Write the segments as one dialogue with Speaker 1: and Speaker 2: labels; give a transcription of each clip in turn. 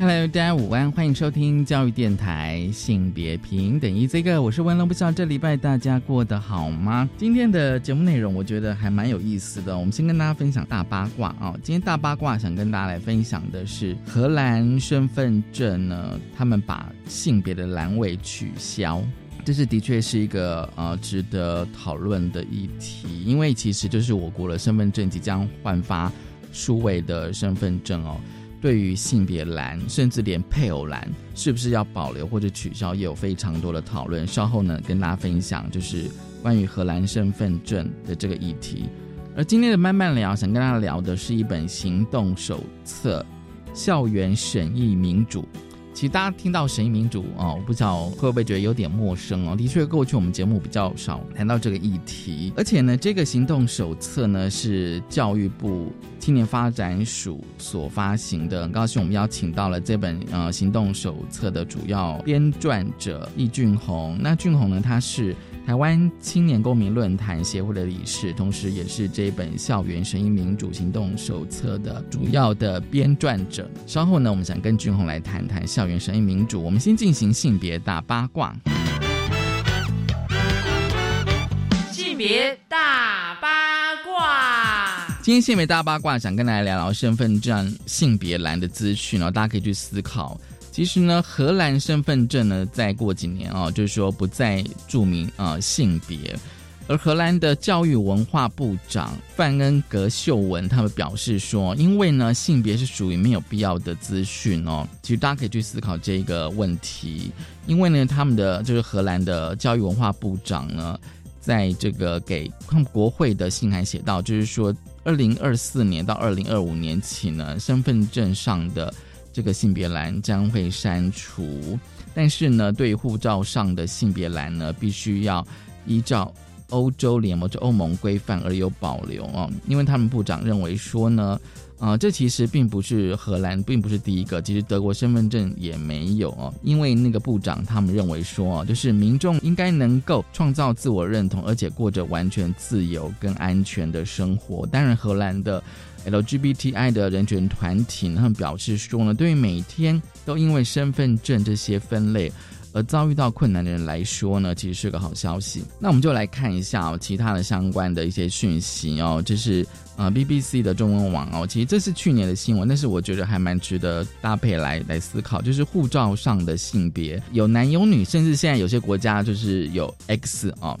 Speaker 1: Hello，大家午安，欢迎收听教育电台性别平等一这个，我是文龙，不知道这礼拜大家过得好吗？今天的节目内容我觉得还蛮有意思的，我们先跟大家分享大八卦啊。今天大八卦想跟大家来分享的是荷兰身份证呢，他们把性别的栏位取消，这是的确是一个呃值得讨论的议题，因为其实就是我国的身份证即将换发数位的身份证哦。对于性别栏，甚至连配偶栏是不是要保留或者取消，也有非常多的讨论。稍后呢，跟大家分享就是关于荷兰身份证的这个议题。而今天的慢慢聊，想跟大家聊的是一本行动手册——校园审议民主。其实大家听到审议民主啊，我不知道会不会觉得有点陌生哦。的确，过去我们节目比较少谈到这个议题。而且呢，这个行动手册呢是教育部青年发展署所发行的。很高兴我们邀请到了这本呃行动手册的主要编撰者易俊宏。那俊宏呢，他是。台湾青年公民论坛协会的理事，同时也是这本《校园声音民主行动手册》的主要的编撰者。稍后呢，我们想跟俊宏来谈谈校园声音民主。我们先进行性别大八卦。
Speaker 2: 性别大八卦。
Speaker 1: 今天性别大八卦，想跟大家聊聊身份证性别栏的资讯哦，大家可以去思考。其实呢，荷兰身份证呢，再过几年啊，就是说不再注明啊性别。而荷兰的教育文化部长范恩格秀文他们表示说，因为呢性别是属于没有必要的资讯哦。其实大家可以去思考这个问题，因为呢他们的就是荷兰的教育文化部长呢，在这个给他们国会的信函写到，就是说二零二四年到二零二五年起呢，身份证上的。这个性别栏将会删除，但是呢，对护照上的性别栏呢，必须要依照欧洲联盟、就欧盟规范而有保留哦。因为他们部长认为说呢，啊，这其实并不是荷兰，并不是第一个，其实德国身份证也没有哦。因为那个部长他们认为说，就是民众应该能够创造自我认同，而且过着完全自由跟安全的生活。当然，荷兰的。LGBTI 的人权团体，他们表示说呢，对于每天都因为身份证这些分类而遭遇到困难的人来说呢，其实是个好消息。那我们就来看一下其他的相关的一些讯息哦，这是呃 BBC 的中文网哦，其实这是去年的新闻，但是我觉得还蛮值得搭配来来思考，就是护照上的性别有男有女，甚至现在有些国家就是有 X 哦。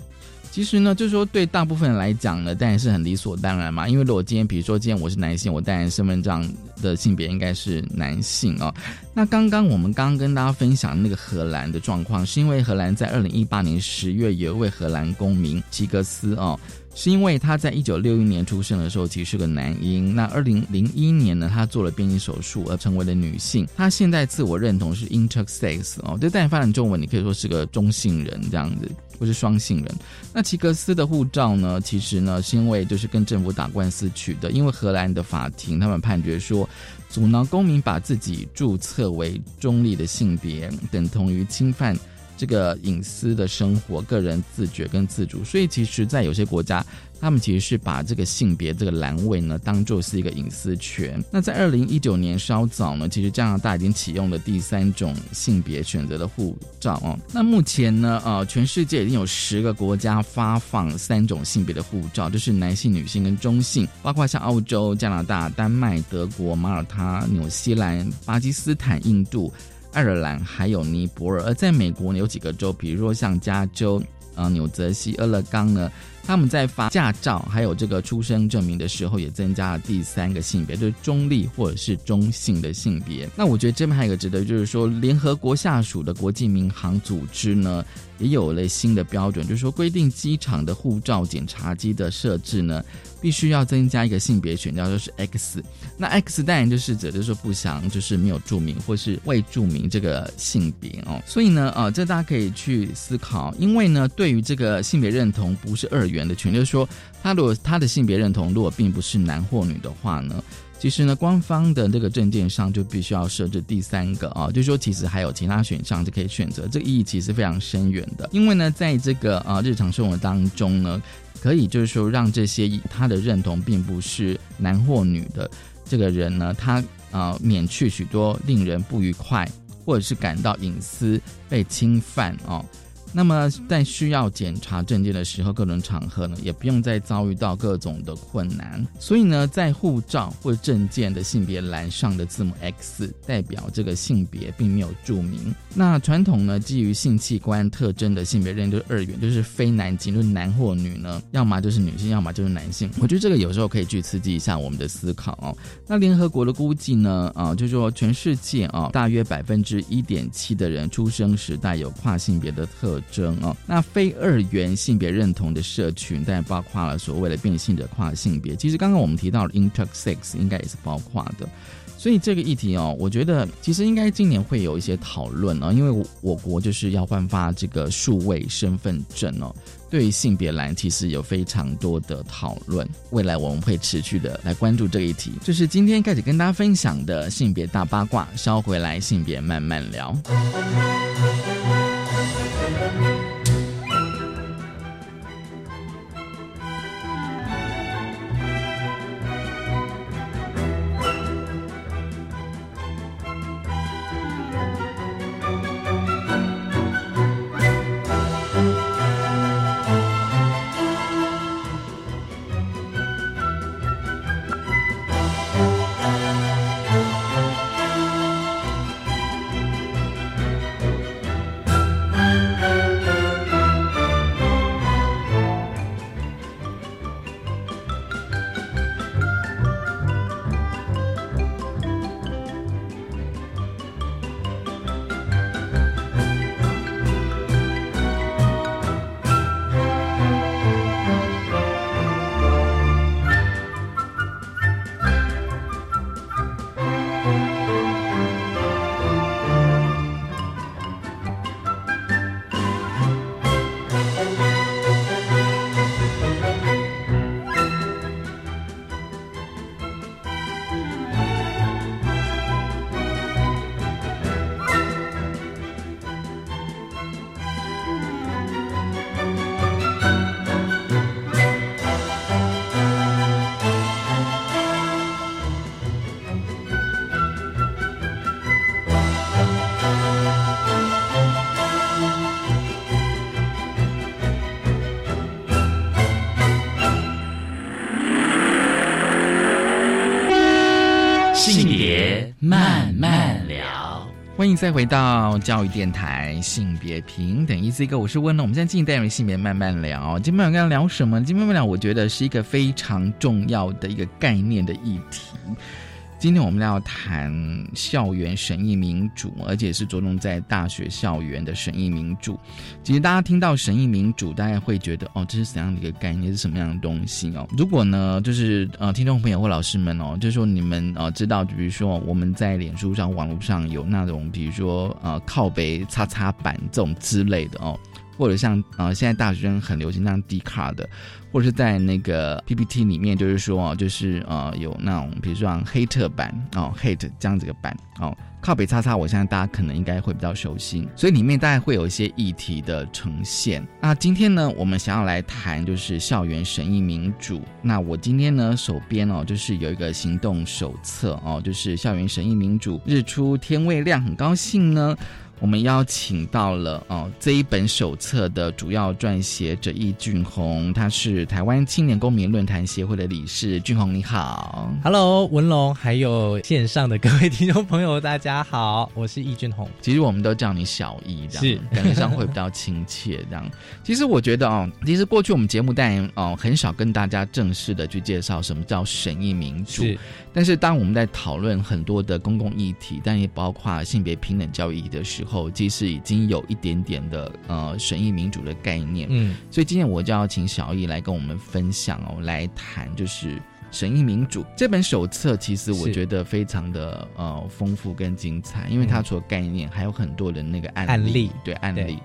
Speaker 1: 其实呢，就是说对大部分人来讲呢，当然是很理所当然嘛。因为如果今天，比如说今天我是男性，我当然身份证的性别应该是男性哦。那刚刚我们刚刚跟大家分享那个荷兰的状况，是因为荷兰在二零一八年十月有一位荷兰公民吉格斯哦，是因为他在一九六一年出生的时候其实是个男婴，那二零零一年呢，他做了变性手术而成为了女性。他现在自我认同是 intersex 哦，就但翻成中文，你可以说是个中性人这样子。或是双性人，那齐格斯的护照呢？其实呢，是因为就是跟政府打官司取得，因为荷兰的法庭他们判决说，阻挠公民把自己注册为中立的性别，等同于侵犯这个隐私的生活、个人自觉跟自主，所以其实，在有些国家。他们其实是把这个性别这个栏位呢，当做是一个隐私权。那在二零一九年稍早呢，其实加拿大已经启用了第三种性别选择的护照哦。那目前呢，呃，全世界已经有十个国家发放三种性别的护照，就是男性、女性跟中性，包括像澳洲、加拿大、丹麦、德国、马耳他、纽西兰、巴基斯坦、印度、爱尔兰还有尼泊尔。而在美国，有几个州，比如说像加州、啊纽泽西、俄勒冈呢。他们在发驾照还有这个出生证明的时候，也增加了第三个性别，就是中立或者是中性的性别。那我觉得这边还有一个值得，就是说联合国下属的国际民航组织呢，也有了新的标准，就是说规定机场的护照检查机的设置呢，必须要增加一个性别选项，就是 X。那 X 当然就是指的是不详，就是没有注明或是未注明这个性别哦。所以呢，呃，这大家可以去思考，因为呢，对于这个性别认同不是二元的权，就是说，他如果他的性别认同如果并不是男或女的话呢？其实呢，官方的这个证件上就必须要设置第三个啊，就是说其实还有其他选项就可以选择，这个意义其实非常深远的。因为呢，在这个啊日常生活当中呢，可以就是说让这些他的认同并不是男或女的这个人呢，他啊免去许多令人不愉快或者是感到隐私被侵犯啊。那么在需要检查证件的时候，各种场合呢，也不用再遭遇到各种的困难。所以呢，在护照或证件的性别栏上的字母 X 代表这个性别，并没有注明。那传统呢，基于性器官特征的性别认就是二元，就是非男即就是男或女呢，要么就是女性，要么就是男性。我觉得这个有时候可以去刺激一下我们的思考哦。那联合国的估计呢，啊，就是说全世界啊，大约百分之一点七的人出生时带有跨性别的特。征哦，那非二元性别认同的社群，但包括了所谓的变性者跨性别。其实刚刚我们提到的 intersex，应该也是包括的。所以这个议题哦，我觉得其实应该今年会有一些讨论啊，因为我国就是要颁发这个数位身份证哦，对于性别栏其实有非常多的讨论。未来我们会持续的来关注这一题。就是今天开始跟大家分享的性别大八卦，稍回来性别慢慢聊。欢迎再回到教育电台，性别平等，E C 哥，我是温乐。我们现在进单元性别慢慢聊。今天我们要聊什么？今天晚上我觉得是一个非常重要的一个概念的议题。今天我们要谈校园审议民主，而且是着重在大学校园的审议民主。其实大家听到审议民主，大家会觉得哦，这是怎样的一个概念？是什么样的东西哦？如果呢，就是呃，听众朋友或老师们哦，就是说你们呃知道，比如说我们在脸书上、网络上有那种，比如说呃靠背擦擦板这种之类的哦。或者像呃，现在大学生很流行那样 D 卡的，或者是在那个 PPT 里面，就是说就是呃，有那种比如说像黑特版哦，hate 这样子个版哦，靠北叉叉，我相信大家可能应该会比较熟悉，所以里面大概会有一些议题的呈现。那今天呢，我们想要来谈就是校园审议民主。那我今天呢手边哦，就是有一个行动手册哦，就是校园审议民主，日出天未亮，很高兴呢。我们邀请到了哦这一本手册的主要撰写者易俊宏，他是台湾青年公民论坛协会的理事。俊宏你好
Speaker 3: ，Hello 文龙，还有线上的各位听众朋友，大家好，我是易俊宏。
Speaker 1: 其实我们都叫你小易，这样感觉上会比较亲切。这样，其实我觉得哦，其实过去我们节目但哦很少跟大家正式的去介绍什么叫审议民主。但是当我们在讨论很多的公共议题，但也包括性别平等教育的时候，其实已经有一点点的呃审议民主的概念。
Speaker 3: 嗯，
Speaker 1: 所以今天我就要请小易来跟我们分享哦，来谈就是审议民主这本手册。其实我觉得非常的呃丰富跟精彩，因为它除了概念，还有很多的那个案例，
Speaker 3: 案例
Speaker 1: 对案例。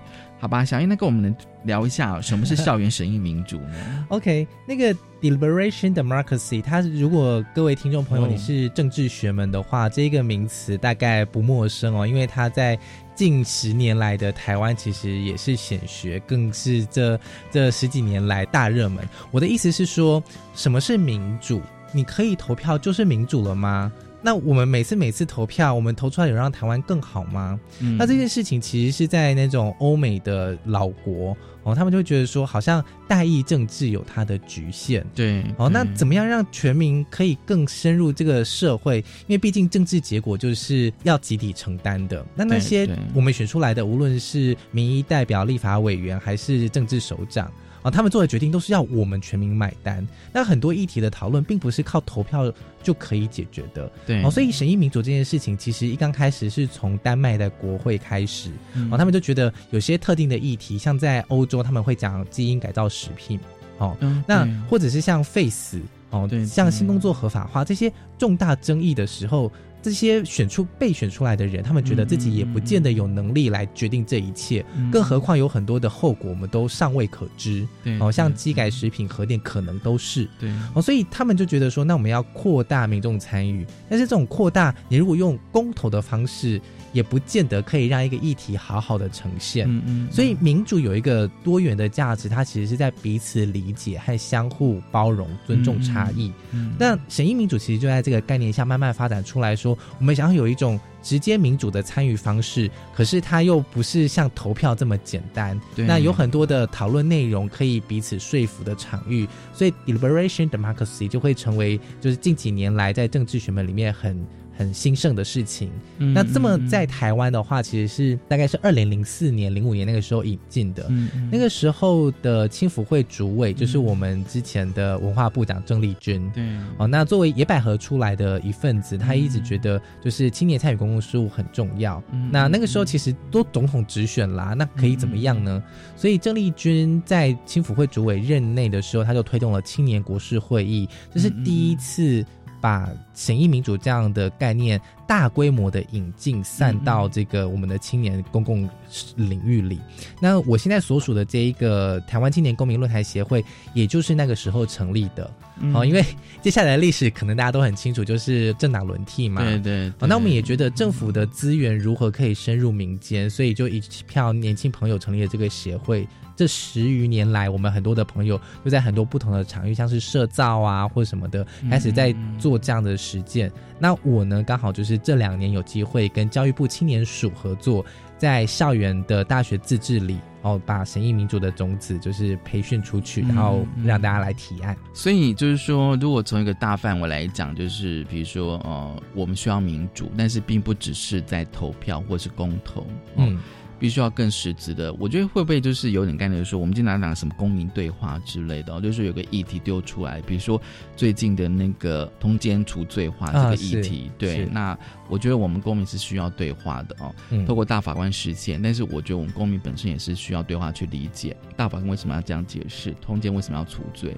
Speaker 1: 好吧，小英，那跟我们聊一下 什么是校园审议民主呢
Speaker 3: ？OK，那个 deliberation democracy，它如果各位听众朋友
Speaker 1: 哦
Speaker 3: 你是政治学门的话，这个名词大概不陌生哦，因为它在近十年来的台湾其实也是显学，更是这这十几年来大热门。我的意思是说，什么是民主？你可以投票就是民主了吗？那我们每次每次投票，我们投出来有让台湾更好吗？
Speaker 1: 嗯
Speaker 3: 那这件事情其实是在那种欧美的老国哦，他们就会觉得说，好像代议政治有它的局限。
Speaker 1: 对
Speaker 3: 哦，那怎
Speaker 1: 么
Speaker 3: 么样让全民可以更深入这个社会？因为毕竟政治结果就是要集体承担的。那那些我们选出来的，无论是民意代表、立法委员，还是政治首长。啊，他们做的决定都是要我们全民买单。那很多议题的讨论，并不是靠投票就可以解决的。
Speaker 1: 对
Speaker 3: 哦，所以审议民主这件事情，其实一刚开始是从丹麦的国会开始。
Speaker 1: 嗯
Speaker 3: 哦，他们就觉得有些特定的议题，像在欧洲他们会讲基因改造食品。哦，
Speaker 1: 嗯
Speaker 3: 那或者是像废死哦
Speaker 1: 对，
Speaker 3: 像
Speaker 1: 对
Speaker 3: 性工作合法化这些重大争议的时候，这些选出被选出来的人，他们觉得自己也不见得有能力来决定这一切，
Speaker 1: 嗯
Speaker 3: 更何况有很多的后果我们都尚未可知。
Speaker 1: 对
Speaker 3: 哦，像机改食品、核电可能都是。
Speaker 1: 对
Speaker 3: 哦，所以他们就觉得说，那我们要扩大民众参与，但是这种扩大，你如果用公投的方式，也不见得可以让一个议题好好的呈现。
Speaker 1: 嗯嗯
Speaker 3: 所以民主有一个多元的价值，它其实是在彼此理解和相互包容、尊重差异。
Speaker 1: 嗯
Speaker 3: 那审议民主其实就在这个概念下慢慢发展出来说，我们想要有一种直接民主的参与方式，可是它又不是像投票这么简单。
Speaker 1: 对
Speaker 3: 那有很多的讨论内容可以彼此说服的场域，所以 deliberation democracy 就会成为就是近几年来在政治学门里面很。很兴盛的事情。
Speaker 1: 嗯
Speaker 3: 那这么
Speaker 1: 嗯
Speaker 3: 在台湾的话，其实是大概是二零零四年、零五年那个时候引进的。
Speaker 1: 嗯嗯
Speaker 3: 那个时候的青辅会主委就是我们之前的文化部长郑丽君。
Speaker 1: 对
Speaker 3: 哦，那作为野百合出来的一份子，他一直
Speaker 1: 嗯
Speaker 3: 觉得就是青年参与公共事务很重要。
Speaker 1: 嗯
Speaker 3: 那那个时候其实都总统直选啦，那可以怎么样呢？所以郑丽君在青辅会主委任内的时候，他就推动了青年国事会议，这是第一次把审议民主这样的概念大规模的引进，散到这个我们的青年公共领域里。那我现在所属的这一个台湾青年公民论坛协会，也就是那个时候成立的。
Speaker 1: 嗯
Speaker 3: 哦，因为接下来的历史可能大家都很清楚，就是政党轮替嘛。
Speaker 1: 对对
Speaker 3: 哦，那我们也觉得政府的资源如何可以深入民间，所以就一票年轻朋友成立了这个协会。这十余年来，我们很多的朋友就在很多不同的场域，像是社造啊或什么的，开始在做这样的实践。那我呢，刚好就是这两年有机会跟教育部青年署合作，在校园的大学自治里，哦，把审议民主的种子就是培训出去，然后让大家来提案。
Speaker 1: 所以就是说，如果从一个大范围来讲，就是比如说，呃，我们需要民主，但是并不只是在投票或是公投，嗯，必须要更实质的。我觉得会不会就是有点概念，说我们经常讲什么公民对话之类的、哦，就是有个议题丢出来，比如说最近的那个通奸除罪化这个议题，
Speaker 3: 啊、
Speaker 1: 对，那我觉得我们公民是需要对话的哦，
Speaker 3: 嗯、
Speaker 1: 透过大法官实现，但是我觉得我们公民本身也是需要对话去理解大法官为什么要这样解释，通奸为什么要除罪。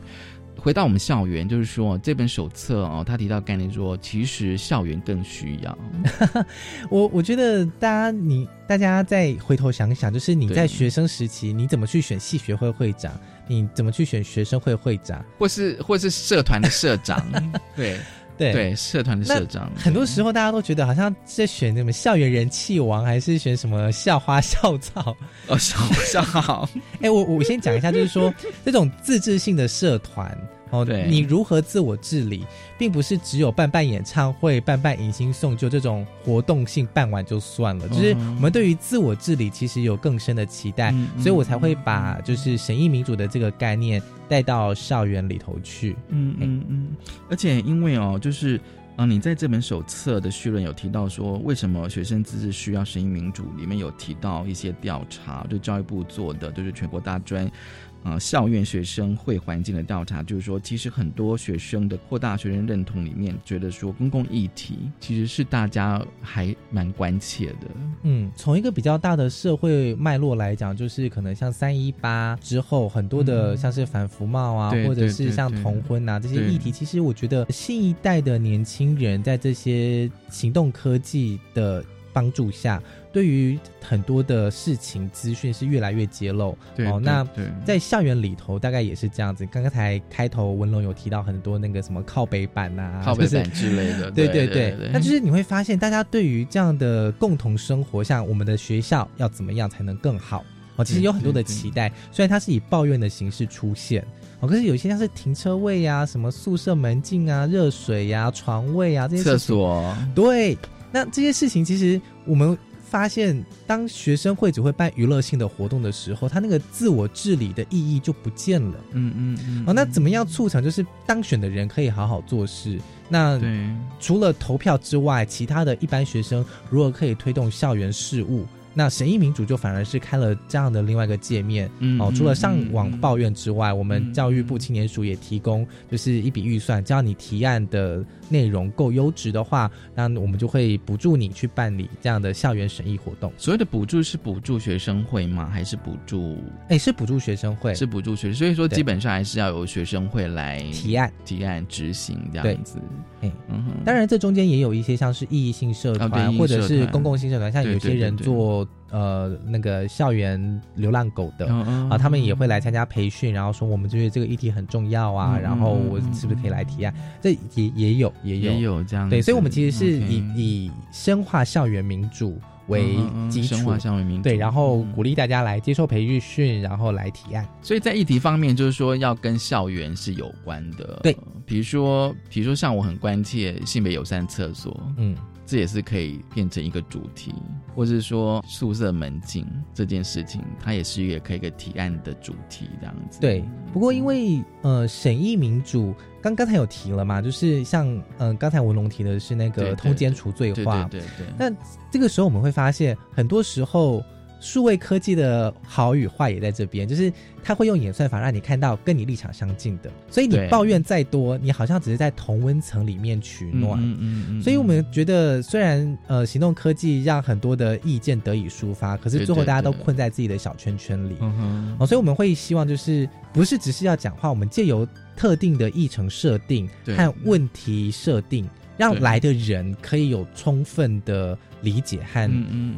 Speaker 1: 回到我们校园，就是说这本手册哦，他提到概念说，其实校园更需要。
Speaker 3: 我我觉得大家你大家再回头想想，就是你在学生时期，你怎么去选系学会会长？你怎么去选学生会会长？
Speaker 1: 或是或是社团的社长？对
Speaker 3: 对
Speaker 1: 对，社团的社长。
Speaker 3: 很多时候大家都觉得好像在选什么校园人气王，还是选什么校花校草？
Speaker 1: 哦，校校草。
Speaker 3: 哎，我我先讲一下，就是说这种自治性的社团。哦，
Speaker 1: 对，
Speaker 3: 你如何自我治理，并不是只有办办演唱会、办办迎新送旧这种活动性办完就算了，就是我们对于自我治理其实有更深的期待，
Speaker 1: 嗯、
Speaker 3: 所以我才会把就是审议民主的这个概念带到校园里头去。
Speaker 1: 嗯嗯嗯，而且因为哦，就是。啊，你在这本手册的序论有提到说，为什么学生自治需要审议民主？里面有提到一些调查，就教育部做的，就是全国大专，呃校院学生会环境的调查，就是说，其实很多学生的扩大学生认同里面，觉得说公共议题其实是大家还蛮关切的。
Speaker 3: 嗯，从一个比较大的社会脉络来讲，就是可能像三一八之后，很多的像是反服贸啊，或者是像同婚啊这些议题，其实我觉得新一代的年轻人在这些行动科技的帮助下。对于很多的事情资讯是越来越揭露
Speaker 1: 哦，
Speaker 3: 那在校园里头大概也是这样子。刚刚才开头文龙有提到很多那个什么靠北板呐、
Speaker 1: 靠北版之类的，
Speaker 3: 对
Speaker 1: 对
Speaker 3: 对。那就是你会发现，大家对于这样的共同生活，像我们的学校要怎么样才能更好哦，其实有很多的期待。虽然它是以抱怨的形式出现哦，可是有一些像是停车位呀、什么宿舍门禁啊、热水呀、床位啊这些
Speaker 1: 厕所，
Speaker 3: 对，那这些事情其实我们。发现，当学生会只会办娱乐性的活动的时候，他那个自我治理的意义就不见了。
Speaker 1: 嗯嗯嗯。
Speaker 3: 哦，那怎么样促成就是当选的人可以好好做事？那除了投票之外，其他的一般学生如何可以推动校园事务？那审议民主就反而是开了这样的另外一个界面哦，除了上网抱怨之外，我们教育部青年署也提供就是一笔预算，只要你提案的内容够优质的话，那我们就会补助你去办理这样的校园审议活动。
Speaker 1: 所谓的补助是补助学生会吗？还是补助？
Speaker 3: 哎，是补助学生会，
Speaker 1: 是补助学生，所以说基本上还是要由学生会来
Speaker 3: 提案、
Speaker 1: 提案执行这样子。
Speaker 3: 哎，嗯当然这中间也有一些像是意义性社团或者是公共性社团，像有些人做。呃，那个校园流浪狗的。啊，他们也会来参加培训，然后说我们觉得这个议题很重要啊，然后我是不是可以来提案？这也也有也有。
Speaker 1: 也有这样
Speaker 3: 对，所以我们其实是以以深化校园民主为基础，
Speaker 1: 深化校园民主。
Speaker 3: 对，然后鼓励大家来接受培训，然后来提案。
Speaker 1: 所以在议题方面，就是说要跟校园是有关的，
Speaker 3: 对，
Speaker 1: 比如说比如说像我很关切性别友善厕所，嗯。这也是可以变成一个主题，或者是说宿舍门禁这件事情，它也是一个可以一个提案的主题这样子。
Speaker 3: 对，不过因为呃审议民主，刚刚才有提了嘛，就是像嗯刚才文龙提的是那个通奸除罪化，
Speaker 1: 对对对。
Speaker 3: 那这个时候我们会发现，很多时候。数位科技的好与坏也在这边，就是它会用演算法让你看到跟你立场相近的，所以你抱怨再多，你好像只是在同温层里面取暖。嗯嗯嗯。所以我们觉得，虽然呃行动科技让很多的意见得以抒发，可是最后大家都困在自己的小圈圈里。嗯哼。哦，所以我们会希望就是不是只是要讲话，我们借由特定的议程设定和问题设定，让来的人可以有充分的。理解和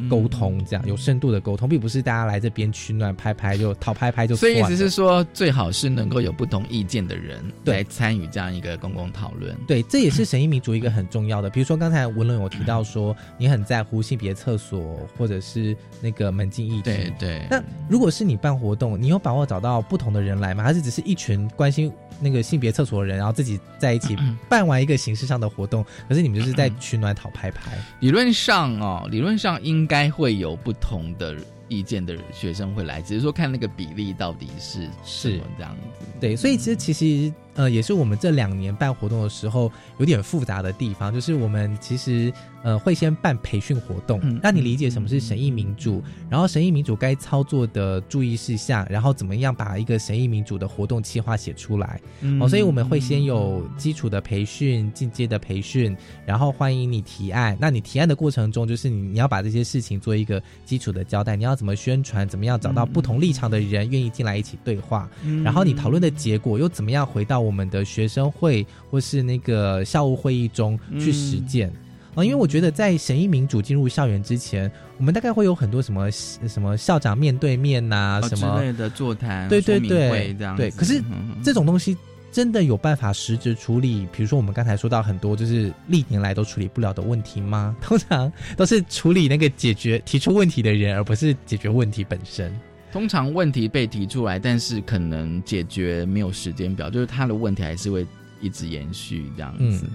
Speaker 3: 沟通，这样有深度的沟通，并不是大家来这边取暖拍拍就讨拍拍就。
Speaker 1: 所以意思是说，最好是能够有不同意见的人来参与这样一个公共讨论。
Speaker 3: 对，这也是神医民主一个很重要的。比如说刚才文伦有提到说，你很在乎性别厕所或者是那个门禁议题。
Speaker 1: 对对。
Speaker 3: 那如果是你办活动，你有把握找到不同的人来吗？还是只是一群关心那个性别厕所的人，然后自己在一起 办完一个形式上的活动？可是你们就是在取暖讨拍拍。
Speaker 1: 理论上。哦，理论上应该会有不同的意见的学生会来，只是说看那个比例到底是是这样子。
Speaker 3: 对，所以其实其实。呃，也是我们这两年办活动的时候有点复杂的地方，就是我们其实呃会先办培训活动，让你理解什么是审议民主，然后审议民主该操作的注意事项，然后怎么样把一个审议民主的活动计划写出来。哦，所以我们会先有基础的培训、进阶的培训，然后欢迎你提案。那你提案的过程中，就是你你要把这些事情做一个基础的交代，你要怎么宣传，怎么样找到不同立场的人愿意进来一起对话，然后你讨论的结果又怎么样回到。我们的学生会或是那个校务会议中去实践啊，因为我觉得在审议民主进入校园之前，我们大概会有很多什么什么校长面对面呐，什么
Speaker 1: 之类的座谈，
Speaker 3: 对对对，
Speaker 1: 这样
Speaker 3: 对。可是这种东西真的有办法实质处理？比如说我们刚才说到很多就是历年来都处理不了的问题吗？通常都是处理那个解决提出问题的人，而不是解决问题本身。
Speaker 1: 通常问题被提出来，但是可能解决没有时间表，就是他的问题还是会一直延续这样子。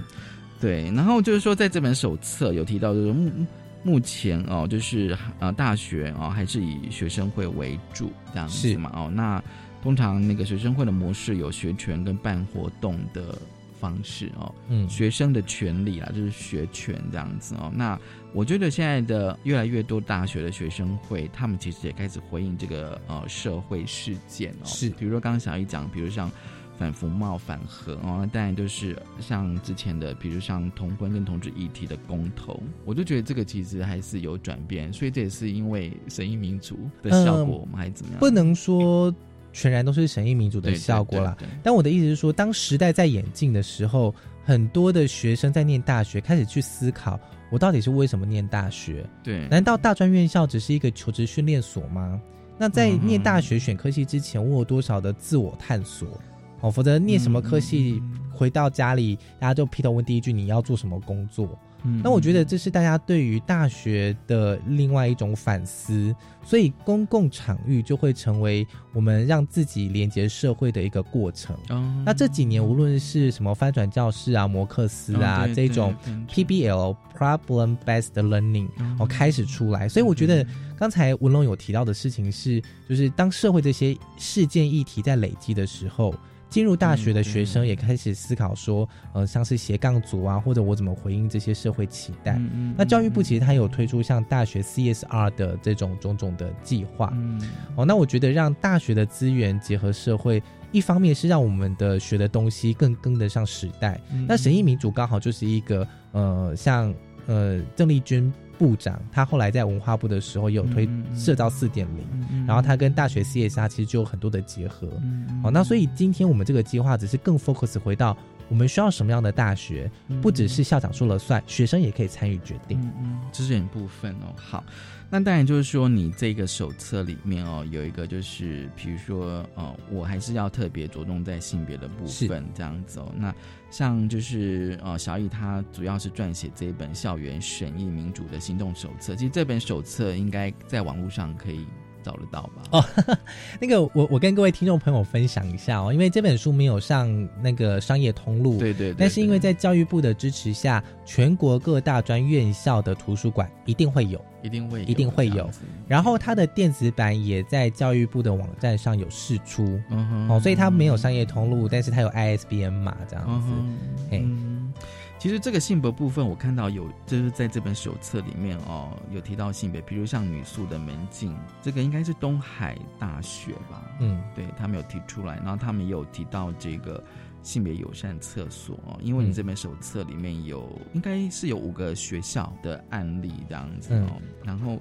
Speaker 1: 对，然后就是说，在这本手册有提到，就是目目前哦，就是呃大学哦还是以学生会为主这样子嘛哦。那通常那个学生会的模式有学权跟办活动的方式哦，
Speaker 3: 嗯，
Speaker 1: 学生的权利啊，就是学权这样子哦。那我觉得现在的越来越多大学的学生会，他们其实也开始回应这个呃社会事件哦，
Speaker 3: 是
Speaker 1: 比如说刚刚小易讲，比如像。反服贸、反核哦，当然就是像之前的，比如像同婚跟同志议题的公投，我就觉得这个其实还是有转变，所以这也是因为审议民主的效果吗？还是怎么样？
Speaker 3: 不能说全然都是审议民主的效果啦。但我的意思是说，当时代在演进的时候，很多的学生在念大学，开始去思考，我到底是为什么念大学？
Speaker 1: 对，
Speaker 3: 难道大专院校只是一个求职训练所吗？那在念大学选科系之前，我有多少的自我探索？哦，否则念什么科系，回到家里，大家就劈头问第一句：你要做什么工作？那我觉得这是大家对于大学的另外一种反思，所以公共场域就会成为我们让自己连接社会的一个过程。那这几年无论是什么翻转教室啊、摩克斯啊这种 PBL Problem Based Learning 哦开始出来，所以我觉得刚才文龙有提到的事情是，就是当社会这些事件议题在累积的时候。进入大学的学生也开始思考说，呃，像是斜杠族啊，或者我怎么回应这些社会期待。那教育部其实它有推出像大学 CSR 的这种种种的计划。哦，那我觉得让大学的资源结合社会，一方面是让我们的学的东西更跟得上时代。那审议民主刚好就是一个，呃，像呃郑丽君。部长，他后来在文化部的时候也有推社招四点零，然后他跟大学 CSR 其实就有很多的结合。好，那所以今天我们这个计划只是更 focus 回到我们需要什么样的大学，不只是校长说了算，学生也可以参与决定。
Speaker 1: 嗯，这是一部分哦。好。那当然就是说，你这个手册里面哦，有一个就是，比如说，呃，我还是要特别着重在性别的部分这样子哦。那像就是呃，小易他主要是撰写这一本校园审议民主的行动手册。其实这本手册应该在网络上可以。找得到吧？哦，
Speaker 3: 那个我我跟各位听众朋友分享一下哦，因为这本书没有上那个商业通路，
Speaker 1: 对对，
Speaker 3: 但是因为在教育部的支持下，全国各大专院校的图书馆一定会有，
Speaker 1: 一定会
Speaker 3: 一定会有。然后它的电子版也在教育部的网站上有试出，哦，所以它没有商业通路，但是它有 ISBN 码这样子，嘿。
Speaker 1: 其实这个性别部分，我看到有，就是在这本手册里面哦，有提到性别，比如像女宿的门禁，这个应该是东海大学吧？嗯，对他们有提出来，然后他们也有提到这个性别友善厕所哦，因为你这本手册里面有，应该是有五个学校的案例这样子哦，然后，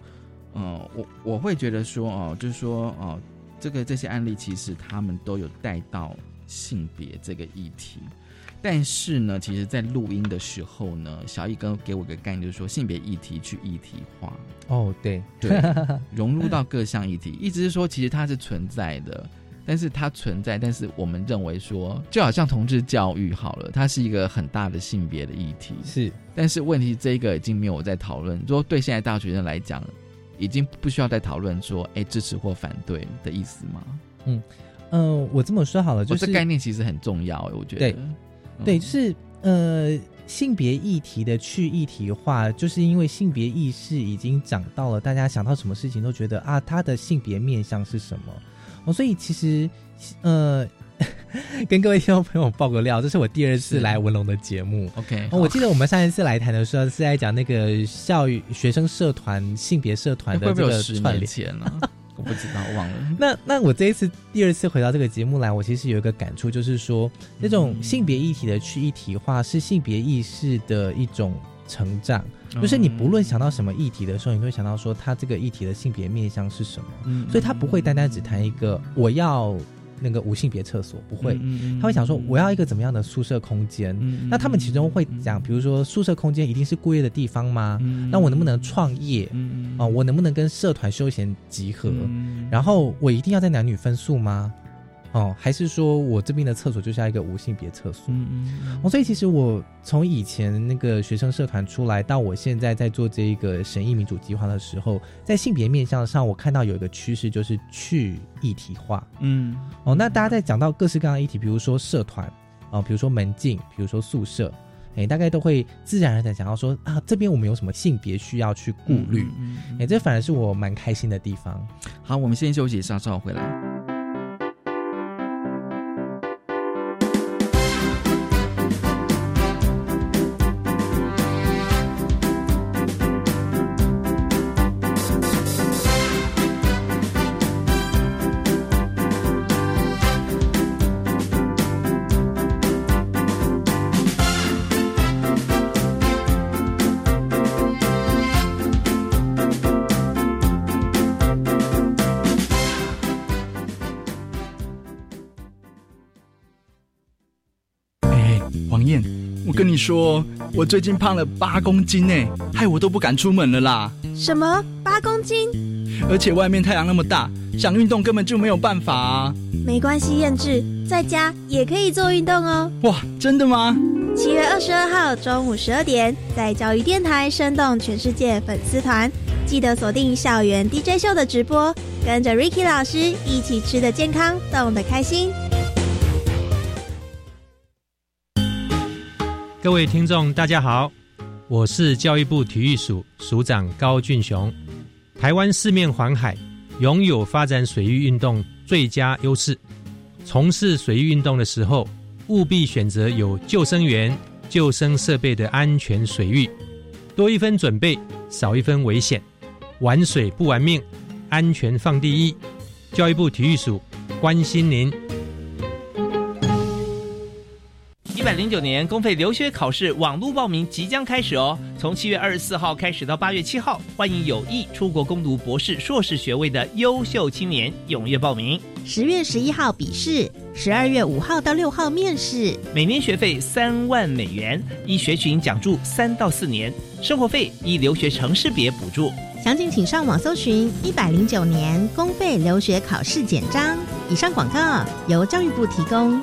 Speaker 1: 呃，我我会觉得说哦，就是说哦，这个这些案例其实他们都有带到性别这个议题。但是呢，其实，在录音的时候呢，小易跟给我个概念，就是说性别议题去议题化。
Speaker 3: 哦，对
Speaker 1: 对，融入到各项议题，意思是说，其实它是存在的，但是它存在，但是我们认为说，就好像同志教育好了，它是一个很大的性别的议题。
Speaker 3: 是，
Speaker 1: 但是问题这个已经没有在讨论，说对现在大学生来讲，已经不需要再讨论说，哎，支持或反对的意思吗？
Speaker 3: 嗯嗯，我这么说好了，就是
Speaker 1: 概念其实很重要，我觉得。
Speaker 3: 对，就是呃，性别议题的去议题化，就是因为性别意识已经长到了，大家想到什么事情都觉得啊，他的性别面向是什么。哦，所以其实呃，跟各位听众朋友爆个料，这是我第二次来文龙的节目。
Speaker 1: OK，
Speaker 3: 我记得我们上一次来谈的时候是在讲那个校育学生社团性别社团的这个串联。
Speaker 1: 了。我不知道，忘了。
Speaker 3: 那那我这一次第二次回到这个节目来，我其实有一个感触，就是说，那种性别议题的去一体化，是性别意识的一种成长。就是你不论想到什么议题的时候，你都会想到说，他这个议题的性别面向是什么。嗯，所以他不会单单只谈一个我要。那个无性别厕所不会，他会想说我要一个怎么样的宿舍空间？那他们其中会讲，比如说宿舍空间一定是过夜的地方吗？那我能不能创业？啊，我能不能跟社团休闲集合？然后我一定要在男女分宿吗？哦，还是说我这边的厕所就是要一个无性别厕所？嗯嗯。哦，所以其实我从以前那个学生社团出来，到我现在在做这一个神议民主计划的时候，在性别面向上，我看到有一个趋势就是去一体化。嗯。哦，那大家在讲到各式各样的议题，比如说社团哦，比如说门禁，比如说宿舍，哎，大概都会自然而然讲到说啊，这边我们有什么性别需要去顾虑？哎，这反而是我蛮开心的地方。
Speaker 1: 好，我们先休息一下，稍后回来。
Speaker 4: 说，我最近胖了八公斤呢，害我都不敢出门了啦。
Speaker 5: 什么八公斤？
Speaker 4: 而且外面太阳那么大，想运动根本就没有办法啊。
Speaker 5: 没关系，燕志，在家也可以做运动哦。
Speaker 4: 哇，真的吗？
Speaker 5: 七月二十二号中午十二点，在教育电台生动全世界粉丝团，记得锁定校园 DJ 秀的直播，跟着 Ricky 老师一起吃的健康，动的开心。
Speaker 6: 各位听众，大家好，我是教育部体育署署长高俊雄。台湾四面环海，拥有发展水域运动最佳优势。从事水域运动的时候，务必选择有救生员、救生设备的安全水域。多一分准备，少一分危险。玩水不玩命，安全放第一。教育部体育署关心您。
Speaker 7: 一百零九年公费留学考试网络报名即将开始哦，从七月二十四号开始到八月七号，欢迎有意出国攻读博士、硕士学位的优秀青年踊跃报名。
Speaker 8: 十月十一号笔试，十二月五号到六号面试，
Speaker 7: 每年学费三万美元，一学群讲助三到四年，生活费依留学城市别补助。
Speaker 8: 详情请上网搜寻一百零九年公费留学考试简章。以上广告由教育部提供。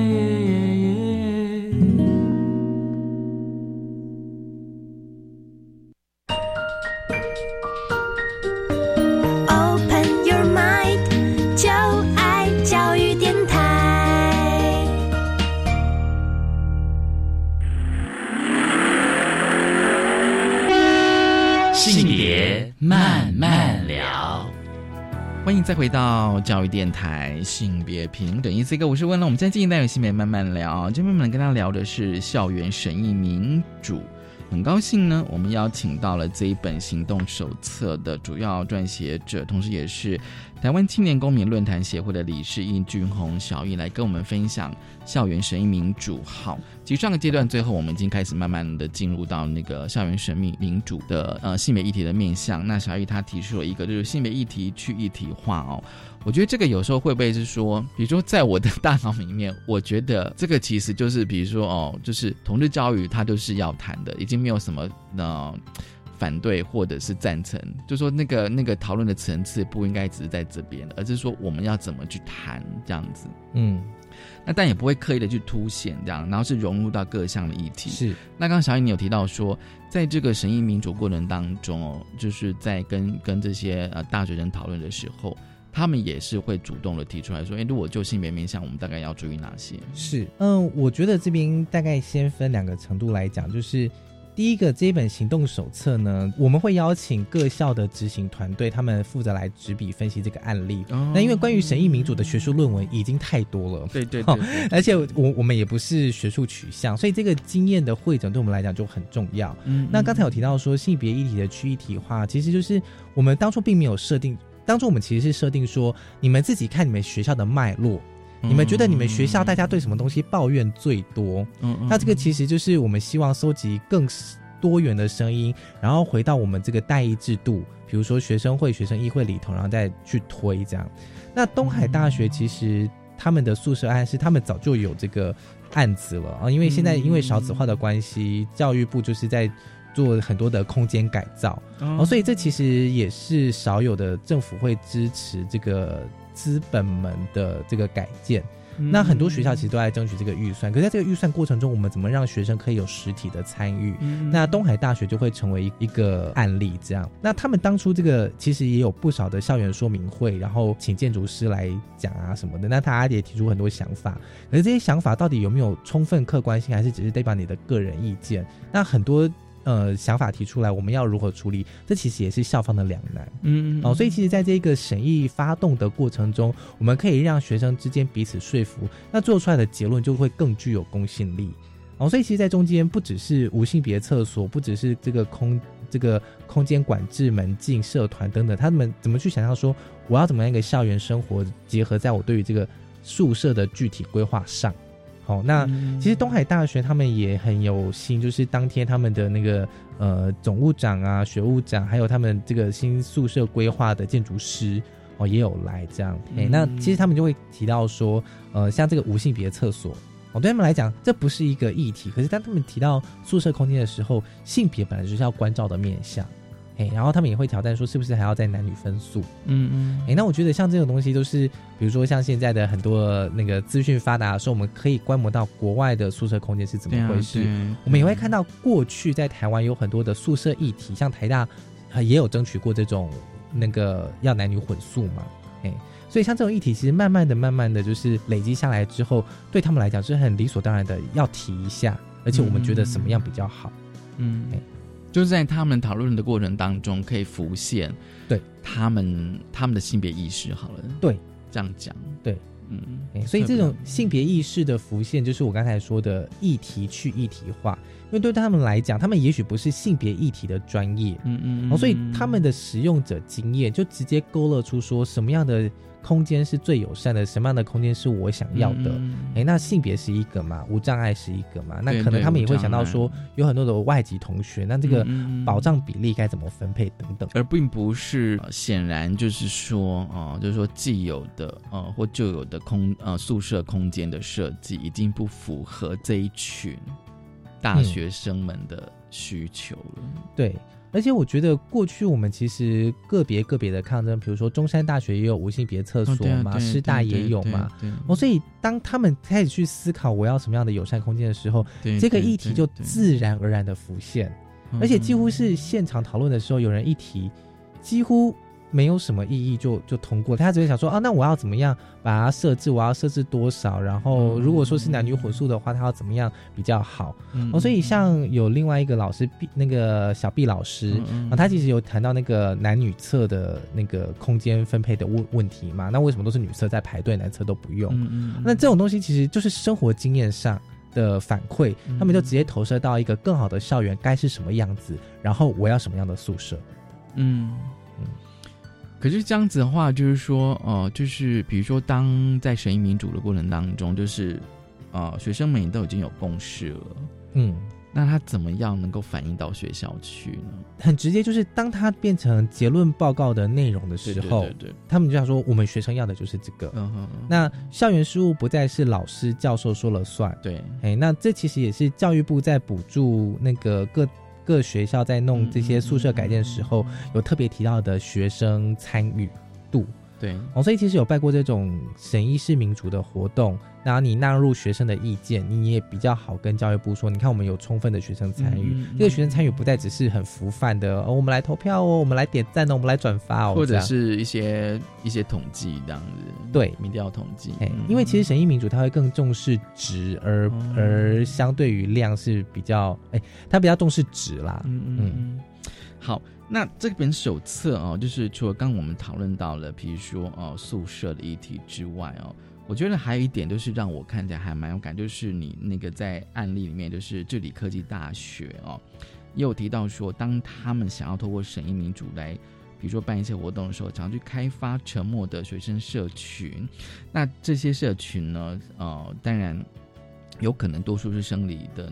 Speaker 1: 再回到教育电台性别平等。一这个我是问了，我们今天进行单元性别慢慢聊，今天我们跟他聊的是校园审议民主。很高兴呢，我们邀请到了这一本行动手册的主要撰写者，同时也是台湾青年公民论坛协会的理事殷俊宏小易来跟我们分享校园审议民主。好，其实上个阶段最后，我们已经开始慢慢的进入到那个校园神秘民主的呃性别议题的面向。那小玉他提出了一个就是性别议题去议题化哦。我觉得这个有时候会不会是说，比如说在我的大脑里面，我觉得这个其实就是，比如说哦，就是同志教育它就是要谈的，已经没有什么呃反对或者是赞成，就说那个那个讨论的层次不应该只是在这边，而是说我们要怎么去谈这样子。
Speaker 3: 嗯，
Speaker 1: 那但也不会刻意的去凸显这样，然后是融入到各项的议题。
Speaker 3: 是。
Speaker 1: 那刚刚小颖你有提到说，在这个审议民主过程当中哦，就是在跟跟这些呃大学生讨论的时候。他们也是会主动的提出来说：“哎，如果就性别面向，我们大概要注意哪些？”
Speaker 3: 是，嗯，我觉得这边大概先分两个程度来讲，就是第一个，这一本行动手册呢，我们会邀请各校的执行团队，他们负责来执笔分析这个案例。
Speaker 1: 哦、
Speaker 3: 那因为关于审议民主的学术论文已经太多了，
Speaker 1: 对对对,对，
Speaker 3: 而且我我们也不是学术取向，所以这个经验的汇整对我们来讲就很重要。
Speaker 1: 嗯，
Speaker 3: 那刚才有提到说性别议题的区域体化，其实就是我们当初并没有设定。当初我们其实是设定说，你们自己看你们学校的脉络，你们觉得你们学校大家对什么东西抱怨最多？
Speaker 1: 嗯，
Speaker 3: 那这个其实就是我们希望收集更多元的声音，然后回到我们这个代议制度，比如说学生会、学生议会里头，然后再去推这样。那东海大学其实他们的宿舍案是他们早就有这个案子了啊，因为现在因为少子化的关系，教育部就是在。做很多的空间改造，哦，所以这其实也是少有的政府会支持这个资本们的这个改建。
Speaker 1: 嗯
Speaker 3: 那很多学校其实都在争取这个预算，可是在这个预算过程中，我们怎么让学生可以有实体的参与？
Speaker 1: 嗯
Speaker 3: 那东海大学就会成为一个案例，这样。那他们当初这个其实也有不少的校园说明会，然后请建筑师来讲啊什么的。那大家也提出很多想法，可是这些想法到底有没有充分客观性，还是只是代表你的个人意见？那很多。呃，想法提出来，我们要如何处理？这其实也是校方的两难。
Speaker 1: 嗯
Speaker 3: 哦，所以其实在这个审议发动的过程中，我们可以让学生之间彼此说服，那做出来的结论就会更具有公信力。哦，所以其实，在中间不只是无性别厕所，不只是这个空这个空间管制、门禁、社团等等，他们怎么去想象说我要怎么样一个校园生活结合在我对于这个宿舍的具体规划上？好，那其实东海大学他们也很有心，就是当天他们的那个呃总务长啊、学务长，还有他们这个新宿舍规划的建筑师哦也有来这样。哎，那其实他们就会提到说，呃，像这个无性别厕所。哦，对他们来讲，这不是一个议题。可是当他们提到宿舍空间的时候，性别本来就是要关照的面向，哎，然后他们也会挑战说，是不是还要在男女分宿？嗯嗯，哎，那我觉得像这种东西，都是比如说像现在的很多那个资讯发达的时候，我们可以观摩到国外的宿舍空间是怎么回事。我们也会看到过去在台湾有很多的宿舍议题，像台大也有争取过这种那个要男女混宿嘛，哎。所以像这种议题，其实慢慢的、慢慢的就是累积下来之后，对他们来讲是很理所当然的要提一下，而且我们觉得什么样比较好，
Speaker 1: 嗯，就是在他们讨论的过程当中，可以浮现
Speaker 3: 对
Speaker 1: 他们他们的性别意识。好了，
Speaker 3: 对，
Speaker 1: 这样讲，
Speaker 3: 对，嗯，所以这种性别意识的浮现，就是我刚才说的议题去议题化。因为对他们来讲，他们也许不是性别议题的专业，嗯嗯，所以他们的使用者经验就直接勾勒出说什么样的空间是最友善的，什么样的空间是我想要的。哎，那性别是一个嘛，无障碍是一个嘛，那可能他们也会想到说，有很多的外籍同学，那这个保障比例该怎么分配等等，
Speaker 1: 而并不是显然就是说，哦，就是说既有的呃或旧有的空呃宿舍空间的设计已经不符合这一群。大学生们的需求了，
Speaker 3: 对，而且我觉得过去我们其实个别个别的抗争，比如说中山大学也有无性别厕所嘛，师大也有嘛，哦，所以当他们开始去思考我要什么样的友善空间的时候，这个议题就自然而然的浮现，而且几乎是现场讨论的时候，有人一提，几乎。没有什么意义就就通过，他只是想说啊，那我要怎么样把它设置？我要设置多少？然后如果说是男女混宿的话，他要怎么样比较好？哦，所以像有另外一个老师毕那个小毕老师啊，他其实有谈到那个男女厕的那个空间分配的问问题嘛？那为什么都是女厕在排队，男厕都不用？那这种东西其实就是生活经验上的反馈，他们就直接投射到一个更好的校园该是什么样子，然后我要什么样的宿舍？嗯。
Speaker 1: 可是这样子的话，就是说，呃，就是比如说，当在审议民主的过程当中，就是，呃，学生们都已经有共识了，嗯，那他怎么样能够反映到学校去呢？
Speaker 3: 很直接，就是当他变成结论报告的内容的时候，
Speaker 1: 对对，
Speaker 3: 他们就想说，我们学生要的就是这个，嗯哼，那校园事务不再是老师教授说了算，
Speaker 1: 对，
Speaker 3: 哎，那这其实也是教育部在补助那个各。各学校在弄这些宿舍改建的时候，有特别提到的学生参与度。
Speaker 1: 对，
Speaker 3: 哦，所以其实有办过这种审议式民主的活动，然后你纳入学生的意见，你也比较好跟教育部说，你看我们有充分的学生参与，这个学生参与不再只是很浮泛的，哦，我们来投票哦，我们来点赞哦，我们来转发哦，
Speaker 1: 或者是一些一些统计这样子，
Speaker 3: 对，
Speaker 1: 民调统计，
Speaker 3: 因为其实审议民主它会更重视值，而而相对于量是比较，哎，它比较重视值啦，嗯嗯，
Speaker 1: 好。那这本手册哦，就是除了刚我们讨论到了，比如说哦宿舍的议题之外哦，我觉得还有一点就是让我看起来还蛮有感，就是你那个在案例里面，就是治理科技大学哦，也有提到说，当他们想要透过审议民主来，比如说办一些活动的时候，常去开发沉默的学生社群。那这些社群呢，呃，当然有可能多数是生理的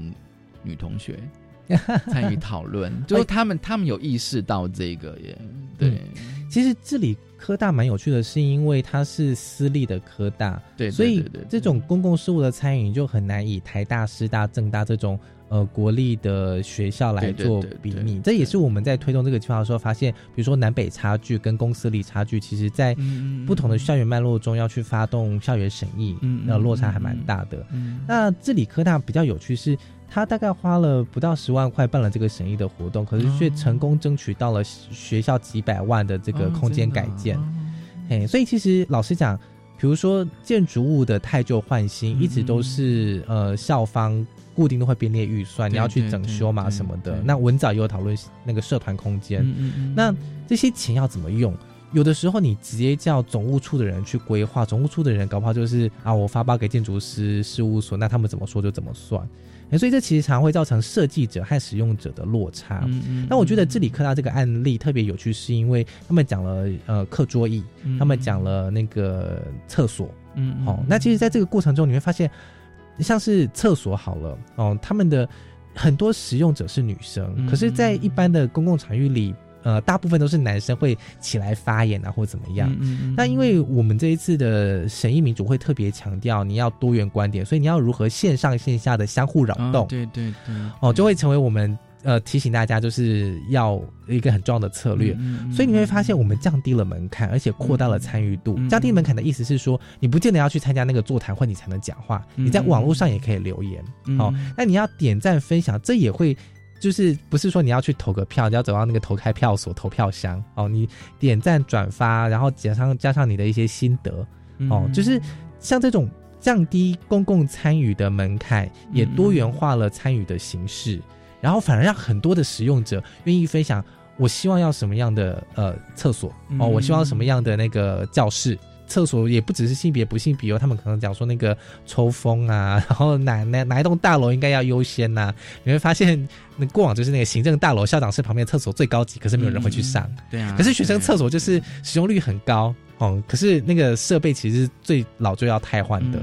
Speaker 1: 女同学。参与讨论，就是他们，他们有意识到这个耶。对，
Speaker 3: 其实这里科大蛮有趣的，是因为它是私立的科大，
Speaker 1: 对，
Speaker 3: 所以这种公共事务的参与就很难以台大、师大、政大这种呃国立的学校来做比拟。这也是我们在推动这个计划的时候发现，比如说南北差距跟公私立差距，其实在不同的校园脉络中要去发动校园审议，那落差还蛮大的。那这里科大比较有趣是。他大概花了不到十万块办了这个审议的活动，可是却成功争取到了学校几百万的这个空间改建。嘿，所以其实老实讲，比如说建筑物的太旧换新，一直都是呃校方固定都会编列预算，你要去整修嘛什么的。那文藻也有讨论那个社团空间，那这些钱要怎么用？有的时候你直接叫总务处的人去规划，总务处的人搞不好就是啊，我发包给建筑师事务所，那他们怎么说就怎么算。哎，所以这其实常会造成设计者和使用者的落差。
Speaker 1: 嗯嗯
Speaker 3: 那我觉得治理科大这个案例特别有趣，是因为他们讲了呃课桌椅，他们讲了那个厕所。
Speaker 1: 嗯
Speaker 3: 哦，那其实在这个过程中，你会发现，像是厕所好了哦，他们的很多使用者是女生，
Speaker 1: 嗯
Speaker 3: 可是，在一般的公共场域里。呃，大部分都是男生会起来发言啊，或怎么样。
Speaker 1: 嗯
Speaker 3: 那因为我们这一次的审议民主会特别强调你要多元观点，所以你要如何线上线下的相互扰动，
Speaker 1: 哦对对对，
Speaker 3: 哦，就会成为我们呃提醒大家就是要一个很重要的策略。
Speaker 1: 嗯
Speaker 3: 所以你会发现，我们降低了门槛，而且扩大了参与度。
Speaker 1: 嗯
Speaker 3: 降低门槛的意思是说，你不见得要去参加那个座谈会，你才能讲话，
Speaker 1: 嗯
Speaker 3: 你在网络上也可以留言。
Speaker 1: 嗯
Speaker 3: 哦，那你要点赞分享，这也会。就是不是说你要去投个票，你要走到那个投开票所投票箱哦，你点赞转发，然后加上加上你的一些心得哦，
Speaker 1: 嗯
Speaker 3: 就是像这种降低公共参与的门槛，也多元化了参与的形式，然后反而让很多的使用者愿意分享，我希望要什么样的呃厕所哦，我希望什么样的那个教室。厕所也不只是性别不性别哦，他们可能讲说那个抽风啊，然后哪哪哪一栋大楼应该要优先呐、你会发现，那过往就是那个行政大楼校长室旁边的厕所最高级，可是没有人会去上。
Speaker 1: 对啊，
Speaker 3: 可是学生厕所就是使用率很高哦，可是那个设备其实是最老就要汰换的、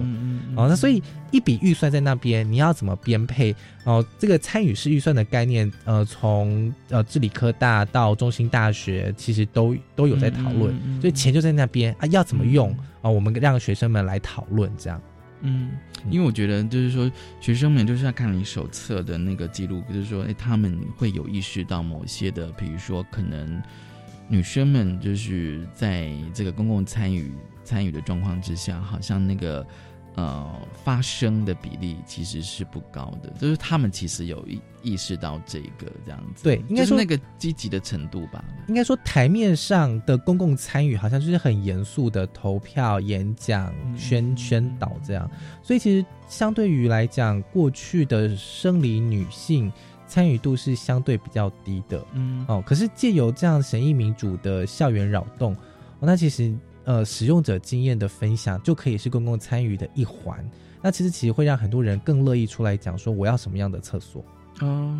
Speaker 3: 哦，那所以一笔预算在那边，你要怎么编配？哦？这个参与式预算的概念，呃，从呃治理科大到中兴大学，其实都都有在讨论，所以钱就在那边啊，要怎么用？啊、我们让学生们来讨论这样。
Speaker 1: 嗯，因为我觉得就是说，学生们就是要看你手册的那个记录，就是说，哎，他们会有意识到某些的，比如说可能女生们就是在这个公共参与参与的状况之下，好像那个呃发声的比例其实是不高的，就是他们其实有意意识到这个这样子，
Speaker 3: 对应该说
Speaker 1: 就是那个积极的程度吧。
Speaker 3: 应该说，台面上的公共参与好像就是很严肃的投票、演讲、宣宣导这样，所以其实相对于来讲，过去的生理女性参与度是相对比较低的。
Speaker 1: 嗯
Speaker 3: 哦，可是借由这样审议民主的校园扰动，哦、那其实呃使用者经验的分享就可以是公共参与的一环。那其实其实会让很多人更乐意出来讲说我要什么样的厕所。
Speaker 1: 哦，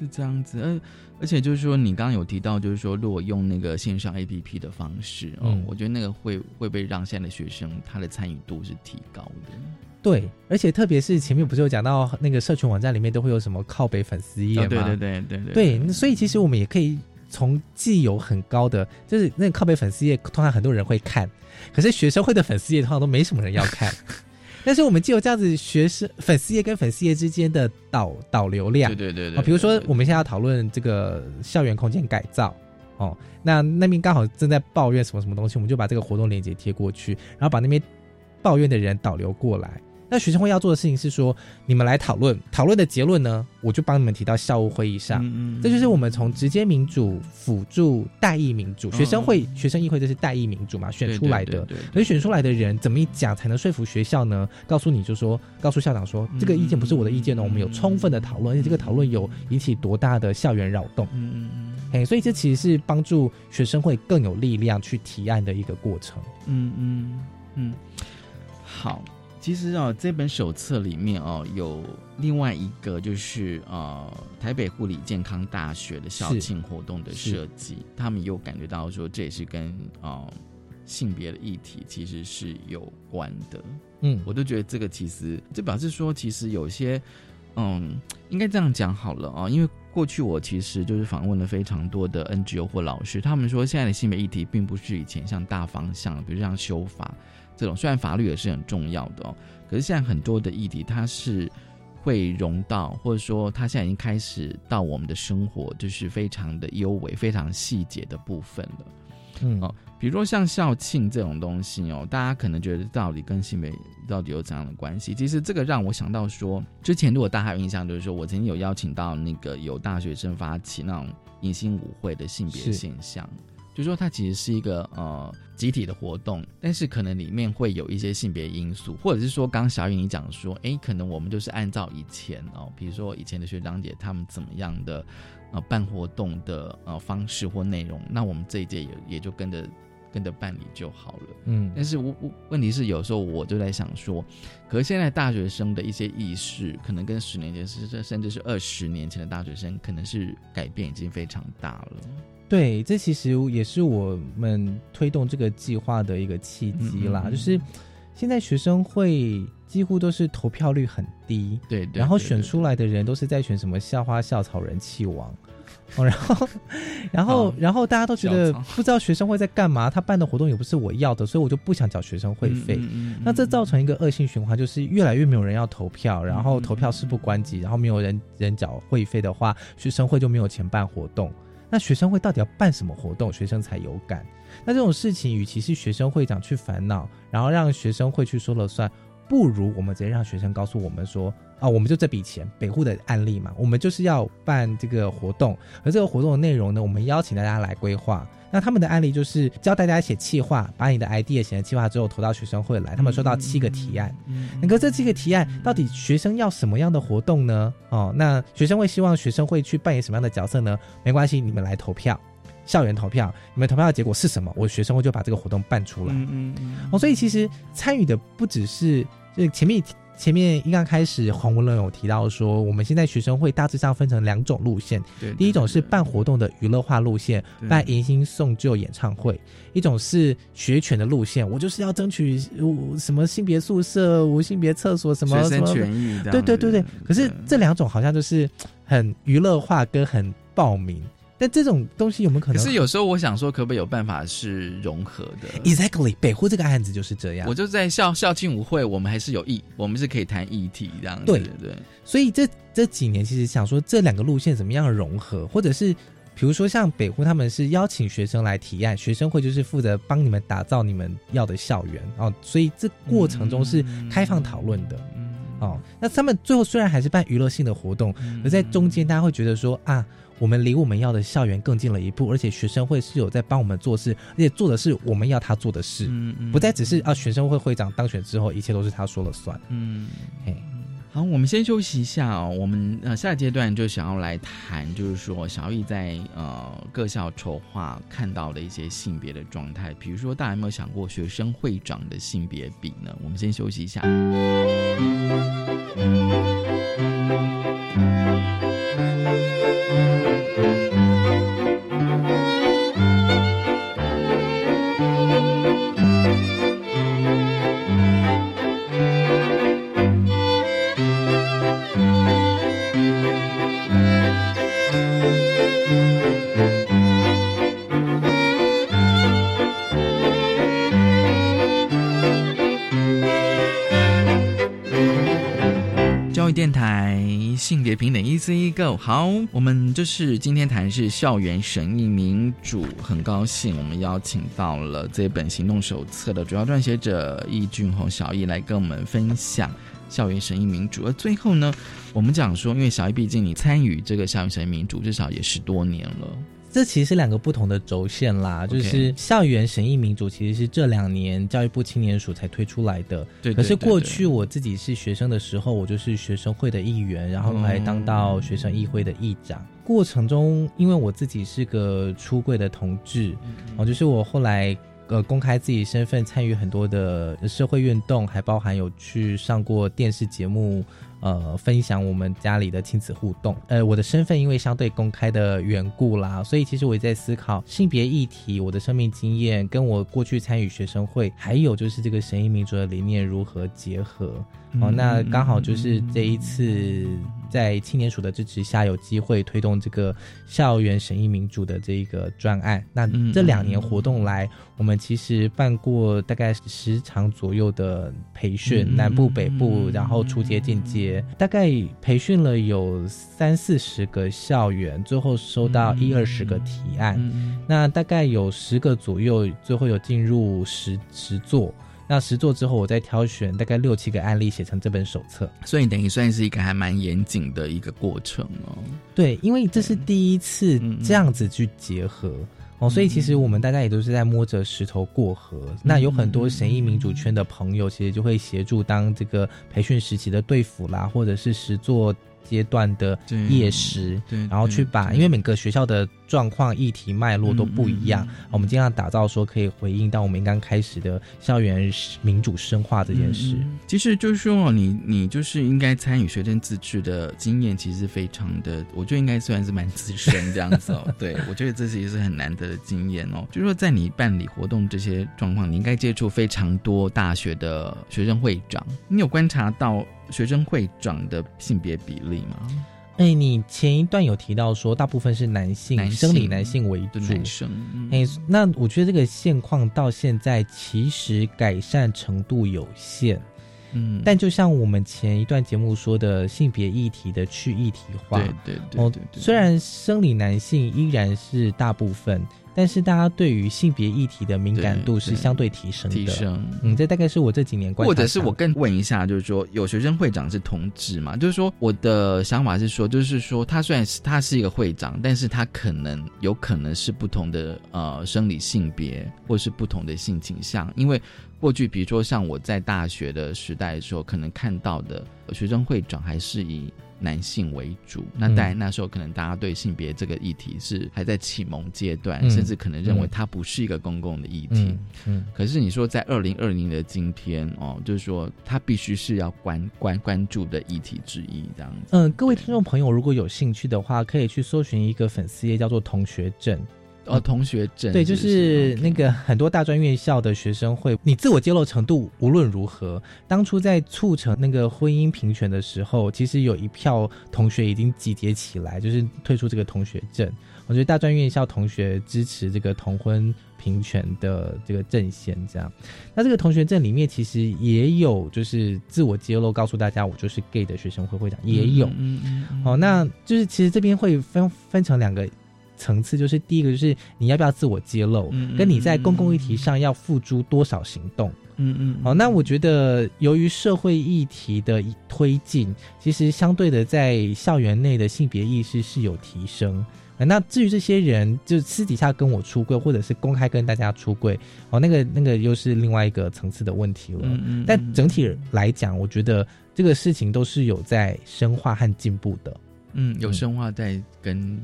Speaker 1: 是这样子，而而且就是说，你刚刚有提到，就是说，如果用那个线上 A P P 的方式，哦，
Speaker 3: 嗯
Speaker 1: 我觉得那个会会不会让现在的学生他的参与度是提高的？
Speaker 3: 对，而且特别是前面不是有讲到那个社群网站里面都会有什么靠北粉丝页吗？
Speaker 1: 哦对对对对对
Speaker 3: 对，所以其实我们也可以从既有很高的，就是那个靠北粉丝页，通常很多人会看，可是学生会的粉丝页通常都没什么人要看。但是我们既有这样子学生粉丝页跟粉丝页之间的导导流量，
Speaker 1: 对对对对
Speaker 3: 啊，比如说我们现在要讨论这个校园空间改造。哦，那那边刚好正在抱怨什么什么东西，我们就把这个活动链接贴过去，然后把那边抱怨的人导流过来。那学生会要做的事情是说，你们来讨论，讨论的结论呢，我就帮你们提到校务会议上。
Speaker 1: 嗯嗯
Speaker 3: 这就是我们从直接民主辅助代议民主，
Speaker 1: 哦
Speaker 3: 学生会、学生议会这是代议民主嘛，选出来的。
Speaker 1: 对对对对
Speaker 3: 可是选出来的人怎么一讲才能说服学校呢？告诉你就说，告诉校长说，这个意见不是我的意见呢，我们有充分的讨论，而且这个讨论有引起多大的校园扰动。
Speaker 1: 嗯嗯嗯
Speaker 3: 嘿，所以这其实是帮助学生会更有力量去提案的一个过程。
Speaker 1: 嗯嗯嗯，好。其实啊，这本手册里面哦，有另外一个就是呃，台北护理健康大学的校庆活动的设计，他们有感觉到说，这也是跟呃性别的议题其实是有关的。
Speaker 3: 嗯，
Speaker 1: 我都觉得这个其实就表示说，其实有些嗯，应该这样讲好了啊，因为过去我其实就是访问了非常多的 NGO 或老师，他们说现在的性别议题并不是以前像大方向，比如像修法。这种虽然法律也是很重要的哦，可是现在很多的议题它是会融到，或者说它现在已经开始到我们的生活，就是非常的优微、非常细节的部分了。
Speaker 3: 嗯
Speaker 1: 哦，比如说像校庆这种东西哦，大家可能觉得到底跟性别到底有怎样的关系？其实这个让我想到说，之前如果大家有印象，就是说我曾经有邀请到那个有大学生发起那种迎新舞会的性别现象。就说它其实是一个呃集体的活动，但是可能里面会有一些性别因素，或者是说，刚小雨你讲说，哎，可能我们就是按照以前哦，比如说以前的学长姐他们怎么样的呃办活动的呃方式或内容，那我们这一届也也就跟着跟着办理就好了。
Speaker 3: 嗯，
Speaker 1: 但是我我问题是有时候我就在想说，可是现在大学生的一些意识，可能跟十年前甚至甚至是二十年前的大学生，可能是改变已经非常大了。
Speaker 3: 对，这其实也是我们推动这个计划的一个契机啦。
Speaker 1: 嗯嗯嗯
Speaker 3: 就是现在学生会几乎都是投票率很低，
Speaker 1: 对对
Speaker 3: 然后选出来的人都是在选什么校花、校草、人气王。哦，然后，然后，
Speaker 1: 哦
Speaker 3: 然后大家都觉得不知道学生会在干嘛，他办的活动也不是我要的，所以我就不想缴学生会费。
Speaker 1: 嗯嗯嗯
Speaker 3: 那这造成一个恶性循环，就是越来越没有人要投票，然后投票事不关己，然后没有人人缴会费的话，学生会就没有钱办活动。那学生会到底要办什么活动，学生才有感？那这种事情，与其是学生会长去烦恼，然后让学生会去说了算，不如我们直接让学生告诉我们说，啊，我们就这笔钱，北户的案例嘛，我们就是要办这个活动，而这个活动的内容呢，我们邀请大家来规划。那他们的案例就是教大家写企划，把你的 idea 写成企划之后投到学生会来，他们收到七个提案。那个这七个提案到底学生要什么样的活动呢？哦，那学生会希望学生会去扮演什么样的角色呢？没关系，你们来投票，校园投票，你们投票的结果是什么？我学生会就把这个活动办出来。
Speaker 1: 嗯嗯嗯
Speaker 3: 哦，所以其实参与的不只是这前面前面一刚开始黄文龙有提到说，我们现在学生会大致上分成两种路线，
Speaker 1: 对对
Speaker 3: 第一种是办活动的娱乐化路线，办迎新送旧演唱会；一种是学权的路线，我就是要争取呃什么性别宿舍、无性别厕所什么
Speaker 1: 学生
Speaker 3: 什么
Speaker 1: 权益
Speaker 3: 对对对对。可是这两种好像就是很娱乐化跟很报名，但这种东西有没有可能？
Speaker 1: 可是有时候我想说，可不可以有办法是融合的
Speaker 3: ？exactly 北湖这个案子就是这样。
Speaker 1: 我就在校校庆舞会，我们还是有议，我们是可以谈议题这样子。
Speaker 3: 对
Speaker 1: 对，
Speaker 3: 所以这这几年其实想说这两个路线怎么样融合，或者是比如说像北湖他们是邀请学生来提案，学生会就是负责帮你们打造你们要的校园哦，所以这过程中是开放讨论的。哦，那他们最后虽然还是办娱乐性的活动，而在中间大家会觉得说啊，我们离我们要的校园更近了一步，而且学生会是有在帮我们做事，而且做的是我们要他做的事，
Speaker 1: 嗯嗯
Speaker 3: 不再只是啊学生会会长当选之后一切都是他说了算。
Speaker 1: 嗯，
Speaker 3: 嘿。
Speaker 1: 好，我们先休息一下哦。我们呃下一阶段就想要来谈，就是说小易在呃各校筹划看到的一些性别的状态，比如说大家有没有想过学生会长的性别比呢？我们先休息一下。电台性别平等一 C 一 Go，好，我们就是今天谈是校园审议民主，很高兴我们邀请到了这本行动手册的主要撰写者易俊宏小易来跟我们分享校园审议民主。而最后呢，我们讲说，因为小易毕竟你参与这个校园审议民主至少也十多年了，
Speaker 3: 这其实是两个不同的轴线啦，就是校园审议民主其实是这两年教育部青年署才推出来的。
Speaker 1: 对对
Speaker 3: 可是过去我自己是学生的时候，我就是学生会的议员，然后还当到学生议会的议长。过程中，因为我自己是个出柜的同志，哦，就是我后来。呃，公开自己身份，参与很多的社会运动，还包含有去上过电视节目，呃，分享我们家里的亲子互动。呃，我的身份因为相对公开的缘故啦，所以其实我也在思考性别议题，我的生命经验跟我过去参与学生会，还有就是这个神医民主的理念如何结合。哦，那刚好就是这一次在青年署的支持下，有机会推动这个校园审议民主的这一个专案。那这两年活动来，我们其实办过大概十场左右的培训，南部、北部，然后初阶、进阶，大概培训了有三四十个校园，最后收到一二十个提案。那大概有十个左右，最后有进入十十座。那十座之后，我再挑选大概六七个案例写成这本手册，
Speaker 1: 所以等于算是一个还蛮严谨的一个过程哦。
Speaker 3: 对，因为这是第一次这样子去结合。哦，所以其实我们大家也都是在摸着石头过河。那有很多神医民主圈的朋友，其实就会协助当这个培训时期的队辅啦，或者是实做阶段的夜食，
Speaker 1: 对
Speaker 3: 然后去把，因为每个学校的状况、议题脉络都不一样，我们尽量打造说可以回应到我们刚开始的校园民主深化这件事。
Speaker 1: 嗯其实就是说，你你就是应该参与学生自治的经验，其实非常的，我觉得应该算是蛮资深这样子哦。对，我觉得这是也是很难得的经验哦。就是说，在你办理活动这些状况，你应该接触非常多大学的学生会长，你有观察到学生会长的性别比例吗？
Speaker 3: 哎，你前一段有提到说，大部分是男性，
Speaker 1: 男性
Speaker 3: 生理男性为主，
Speaker 1: 男生。嗯
Speaker 3: 哎，那我觉得这个现况到现在其实改善程度有限。
Speaker 1: 嗯，
Speaker 3: 但就像我们前一段节目说的，性别议题的去议题化，
Speaker 1: 对对对
Speaker 3: 哦
Speaker 1: 对对
Speaker 3: 虽然生理男性依然是大部分，但是大家对于性别议题的敏感度是相对提升的。
Speaker 1: 提升
Speaker 3: 嗯，这大概是我这几年观察
Speaker 1: 或，者是我更问一下，就是说有学生会长是同志嘛？就是说我的想法是说，就是说他虽然是他是一个会长，但是他可能有可能是不同的呃生理性别，或是不同的性倾向，因为过去比如说像我在大学的时代的时候，可能看到的学生会长还是以。男性为主，那当然那时候可能大家对性别这个议题是还在启蒙阶段，
Speaker 3: 嗯
Speaker 1: 甚至可能认为
Speaker 3: 嗯
Speaker 1: 它不是一个公共的议题。
Speaker 3: 嗯嗯
Speaker 1: 可是你说在二零二零的今天哦，就是说它必须是要关关关注的议题之一，这样子。
Speaker 3: 嗯，各位听众朋友，如果有兴趣的话，可以去搜寻一个粉丝页，叫做“同学证”。
Speaker 1: 哦，同学证
Speaker 3: 对，就是那个很多大专院校的学生会，你自我揭露程度无论如何，当初在促成那个婚姻平权的时候，其实有一票同学已经集结起来，就是退出这个同学证。我觉得大专院校同学支持这个同婚平权的这个阵线，这样。那这个同学证里面其实也有就是自我揭露，告诉大家我就是 gay 的学生会会长也有。
Speaker 1: 嗯嗯嗯
Speaker 3: 哦，那就是其实这边会分分成两个层次，就是第一个就是你要不要自我揭露，
Speaker 1: 嗯
Speaker 3: 跟你在公共议题上要付诸多少行动。
Speaker 1: 嗯嗯，
Speaker 3: 好、那我觉得由于社会议题的推进，其实相对的在校园内的性别意识是有提升。呃那至于这些人，就私底下跟我出柜，或者是公开跟大家出柜，哦，那个那个又是另外一个层次的问题了。
Speaker 1: 嗯嗯
Speaker 3: 但整体来讲，我觉得这个事情都是有在深化和进步的。
Speaker 1: 嗯有深化在跟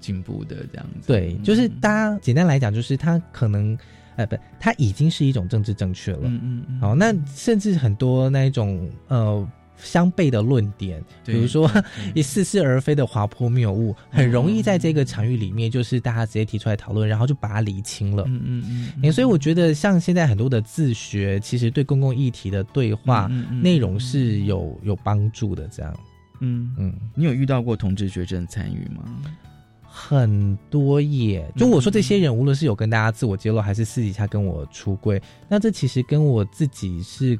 Speaker 1: 进步的这样子。
Speaker 3: 对，就是大家简单来讲，就是他可能，呃，不，它已经是一种政治正确了。
Speaker 1: 嗯嗯嗯
Speaker 3: 好，那甚至很多那一种呃相悖的论点，比如说 似是而非的滑坡谬误，很容易在这个场域里面，就是大家直接提出来讨论，然后就把它理清了。
Speaker 1: 嗯嗯嗯
Speaker 3: 诶所以我觉得像现在很多的自学，其实对公共议题的对话
Speaker 1: 嗯嗯嗯
Speaker 3: 内容是有有帮助的。这样，
Speaker 1: 嗯
Speaker 3: 嗯，
Speaker 1: 你有遇到过同志学生参与吗？
Speaker 3: 很多耶，就我说这些人，无论是有跟大家自我揭露，还是私底下跟我出柜，那这其实跟我自己是，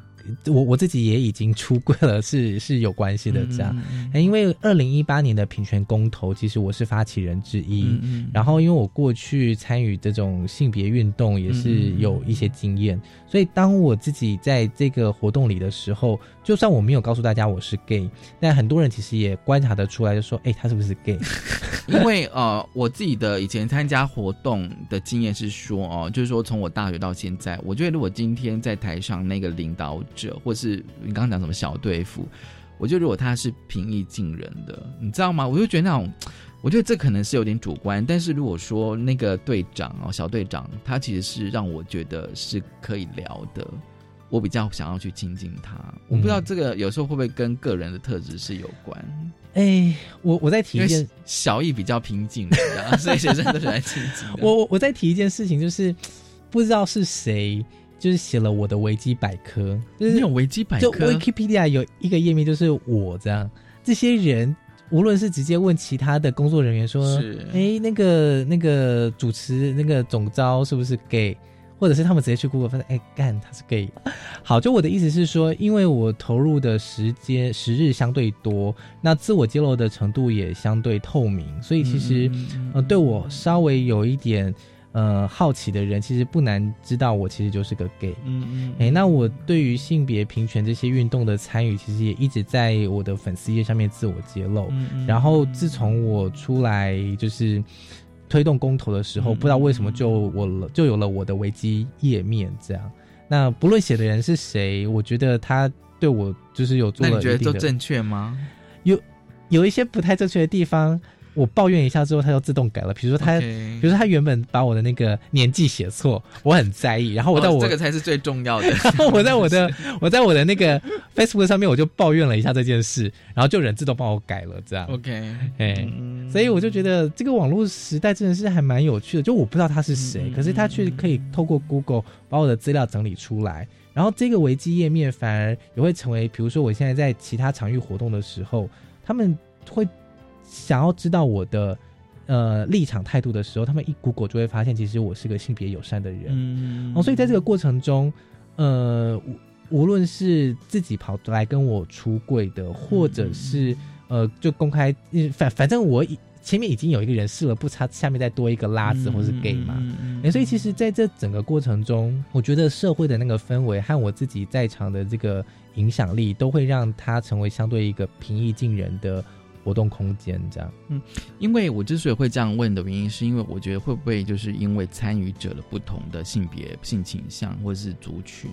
Speaker 3: 我我自己也已经出柜了，是 是有关系的。这样，因为二零一八年的平权公投，其实我是发起人之一，
Speaker 1: 嗯嗯
Speaker 3: 然后因为我过去参与这种性别运动也是有一些经验，所以当我自己在这个活动里的时候，就算我没有告诉大家我是 gay，但很多人其实也观察得出来，就说，哎、他是不是 gay？
Speaker 1: 因为呃，我自己的以前参加活动的经验是说哦、就是说从我大学到现在，我觉得如果今天在台上那个领导者，或是你刚刚讲什么小队服，我觉得如果他是平易近人的，你知道吗？我就觉得那种，我觉得这可能是有点主观，但是如果说那个队长哦，小队长，他其实是让我觉得是可以聊的。我比较想要去亲近他，我不知道这个有时候会不会跟个人的特质是有关。
Speaker 3: 哎、我我再提一件，
Speaker 1: 小易比较平静，所以学生都喜欢亲近。
Speaker 3: 我我我再提一件事情，就是不知道是谁，就是写了我的维基百科，就是
Speaker 1: 维基百
Speaker 3: 就
Speaker 1: 科
Speaker 3: Wikipedia 有一个页面，就是我这样，这些人。无论是直接问其他的工作人员说
Speaker 1: 是，
Speaker 3: 哎，那个那个主持那个总招是不是 gay，或者是他们直接去 Google 发现，哎，干他是 gay。好，就我的意思是说，因为我投入的时间时日相对多，那自我揭露的程度也相对透明，所以其实，呃，对我稍微有一点呃好奇的人，其实不难知道我其实就是个 gay。
Speaker 1: 嗯嗯
Speaker 3: 哎、那我对于性别平权这些运动的参与，其实也一直在我的粉丝页上面自我揭露。
Speaker 1: 嗯
Speaker 3: 然后自从我出来就是推动公投的时候，
Speaker 1: 嗯
Speaker 3: 不知道为什么就我了就有了我的维基页面这样。那不论写的人是谁，我觉得他对我就是有做
Speaker 1: 那你觉得都正确吗？
Speaker 3: 有有一些不太正确的地方。我抱怨一下之后，它就自动改了。比如说他，比如说他原本把我的那个年纪写错，我很在意。然后我在我
Speaker 1: 这个才是最重要的。
Speaker 3: 然后我在我的 我在我的那个 Facebook 上面，我就抱怨了一下这件事，然后就人自动帮我改了，这样。
Speaker 1: OK，
Speaker 3: 哎，所以我就觉得这个网络时代真的是还蛮有趣的。就我不知道他是谁，可是他却可以透过 Google 把我的资料整理出来，然后这个维基页面反而也会成为，比如说我现在在其他场域活动的时候，他们会。想要知道我的呃立场态度的时候，他们一 Google 就会发现，其实我是个性别友善的人。嗯，哦，所以在这个过程中，呃，无论是自己跑来跟我出柜的，或者是呃，就公开，反反正我前面已经有一个人试了不差，下面再多一个拉子或是 gay 嘛。哎，所以其实在这整个过程中，我觉得社会的那个氛围和我自己在场的这个影响力，都会让他成为相对一个平易近人的。活动空间这样，
Speaker 1: 嗯，因为我之所以会这样问的原因，是因为我觉得会不会就是因为参与者的不同的性别、性倾向或者是族群，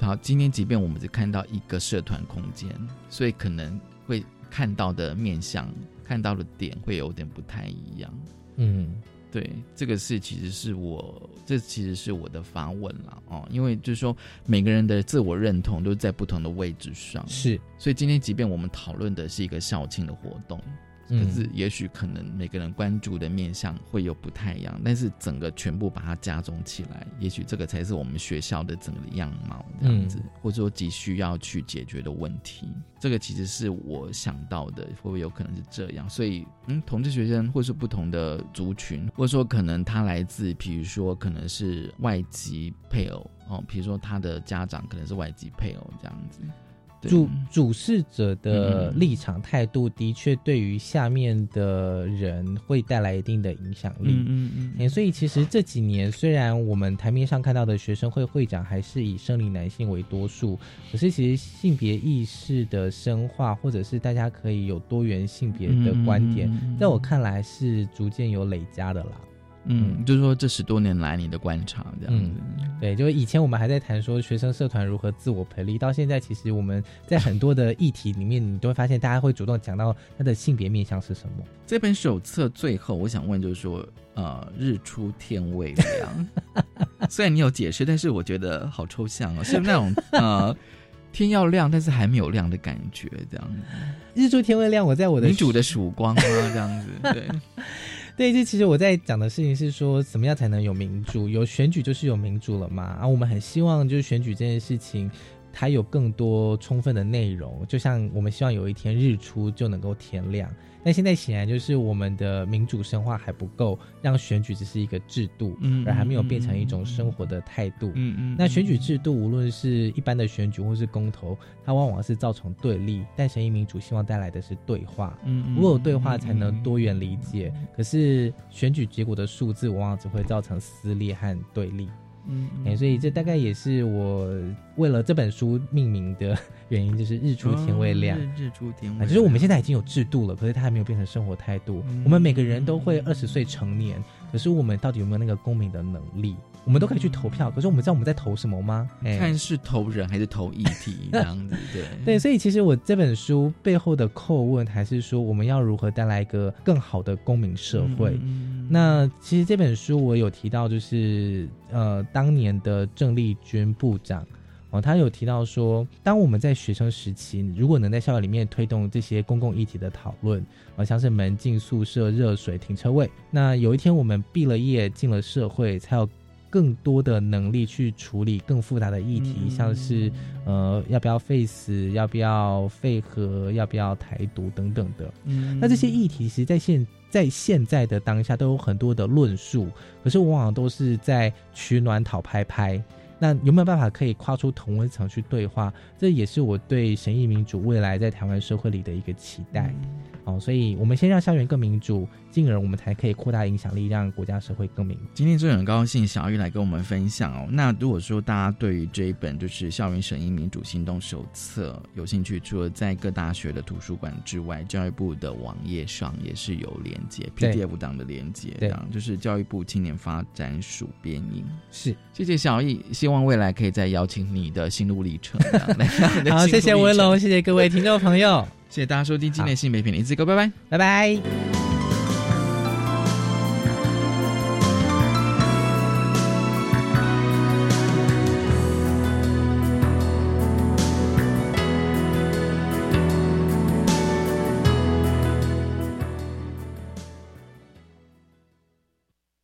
Speaker 1: 好，今天即便我们只看到一个社团空间，所以可能会看到的面向、看到的点会有点不太一样，嗯。对，这个是其实是我，这其实是我的发问了哦，因为就是说每个人的自我认同都在不同的位置上，
Speaker 3: 是，
Speaker 1: 所以今天即便我们讨论的是一个校庆的活动。可是，也许可能每个人关注的面向会有不太一样，但是整个全部把它加重起来，也许这个才是我们学校的整个样貌这样子，或者说急需要去解决的问题。这个其实是我想到的，会不会有可能是这样？所以，嗯，同志学生，或是不同的族群，或者说可能他来自，比如说可能是外籍配偶哦，比如说他的家长可能是外籍配偶这样子。
Speaker 3: 主主事者的立场态度的确对于下面的人会带来一定的影响力。嗯嗯嗯。所以其实这几年虽然我们台面上看到的学生会会长还是以生理男性为多数，可是其实性别意识的深化，或者是大家可以有多元性别的观点，在我看来是逐渐有累加的啦。
Speaker 1: 嗯，就是说这十多年来你的观察这样子，
Speaker 3: 对，就是以前我们还在谈说学生社团如何自我培力，到现在其实我们在很多的议题里面，你都会发现大家会主动讲到他的性别面向是什么。
Speaker 1: 这本手册最后，我想问就是说，呃，日出天未亮，虽然你有解释，但是我觉得好抽象哦，是那种 呃天要亮，但是还没有亮的感觉，这样。
Speaker 3: 日出天未亮，我在我的
Speaker 1: 女主的曙光啊，这样子，对。
Speaker 3: 对，这其实我在讲的事情是说，怎么样才能有民主？有选举就是有民主了嘛？啊，我们很希望就是选举这件事情。它有更多充分的内容，就像我们希望有一天日出就能够天亮，但现在显然就是我们的民主深化还不够，让选举只是一个制度，嗯，而还没有变成一种生活的态度，嗯嗯。那选举制度无论是一般的选举或是公投，它往往是造成对立，但神意民主希望带来的是对话，嗯，唯有对话才能多元理解。可是选举结果的数字往往只会造成撕裂和对立。嗯，所以这大概也是我为了这本书命名的原因，就是日出天未亮。
Speaker 1: 日出天未亮，
Speaker 3: 就是我们现在已经有制度了，可是它还没有变成生活态度。我们每个人都会二十岁成年，可是我们到底有没有那个公民的能力？我们都可以去投票，可是我们知道我们在投什么吗？
Speaker 1: 看是投人还是投议题 这样子，对
Speaker 3: 对。所以其实我这本书背后的叩问，还是说我们要如何带来一个更好的公民社会？那其实这本书我有提到，就是呃，当年的郑丽君部长哦，他有提到说，当我们在学生时期，如果能在校园里面推动这些公共议题的讨论，好像是门禁、宿舍、热水、停车位，那有一天我们毕了业，进了社会，才有。更多的能力去处理更复杂的议题，像是呃要不要废死，要不要废核，要不要台独等等的。嗯，那这些议题其实，在现在现在的当下都有很多的论述，可是往往都是在取暖讨拍拍。那有没有办法可以跨出同温层去对话？这也是我对神意民主未来在台湾社会里的一个期待。哦，所以我们先让校园更民主。进而我们才可以扩大影响力，让国家社会更明。
Speaker 1: 今天真的很高兴小玉来跟我们分享哦。那如果说大家对于这一本就是《校园审议民主行动手册》有兴趣，除了在各大学的图书馆之外，教育部的网页上也是有连接 PDF 档的连接，这样就是教育部青年发展署编印。
Speaker 3: 是，
Speaker 1: 谢谢小玉，希望未来可以再邀请你的心路历程。
Speaker 3: 好，谢谢文龙，谢谢各位听众朋友。
Speaker 1: 谢谢大家收听今天的新媒体，一次哥，拜拜，
Speaker 3: 拜拜。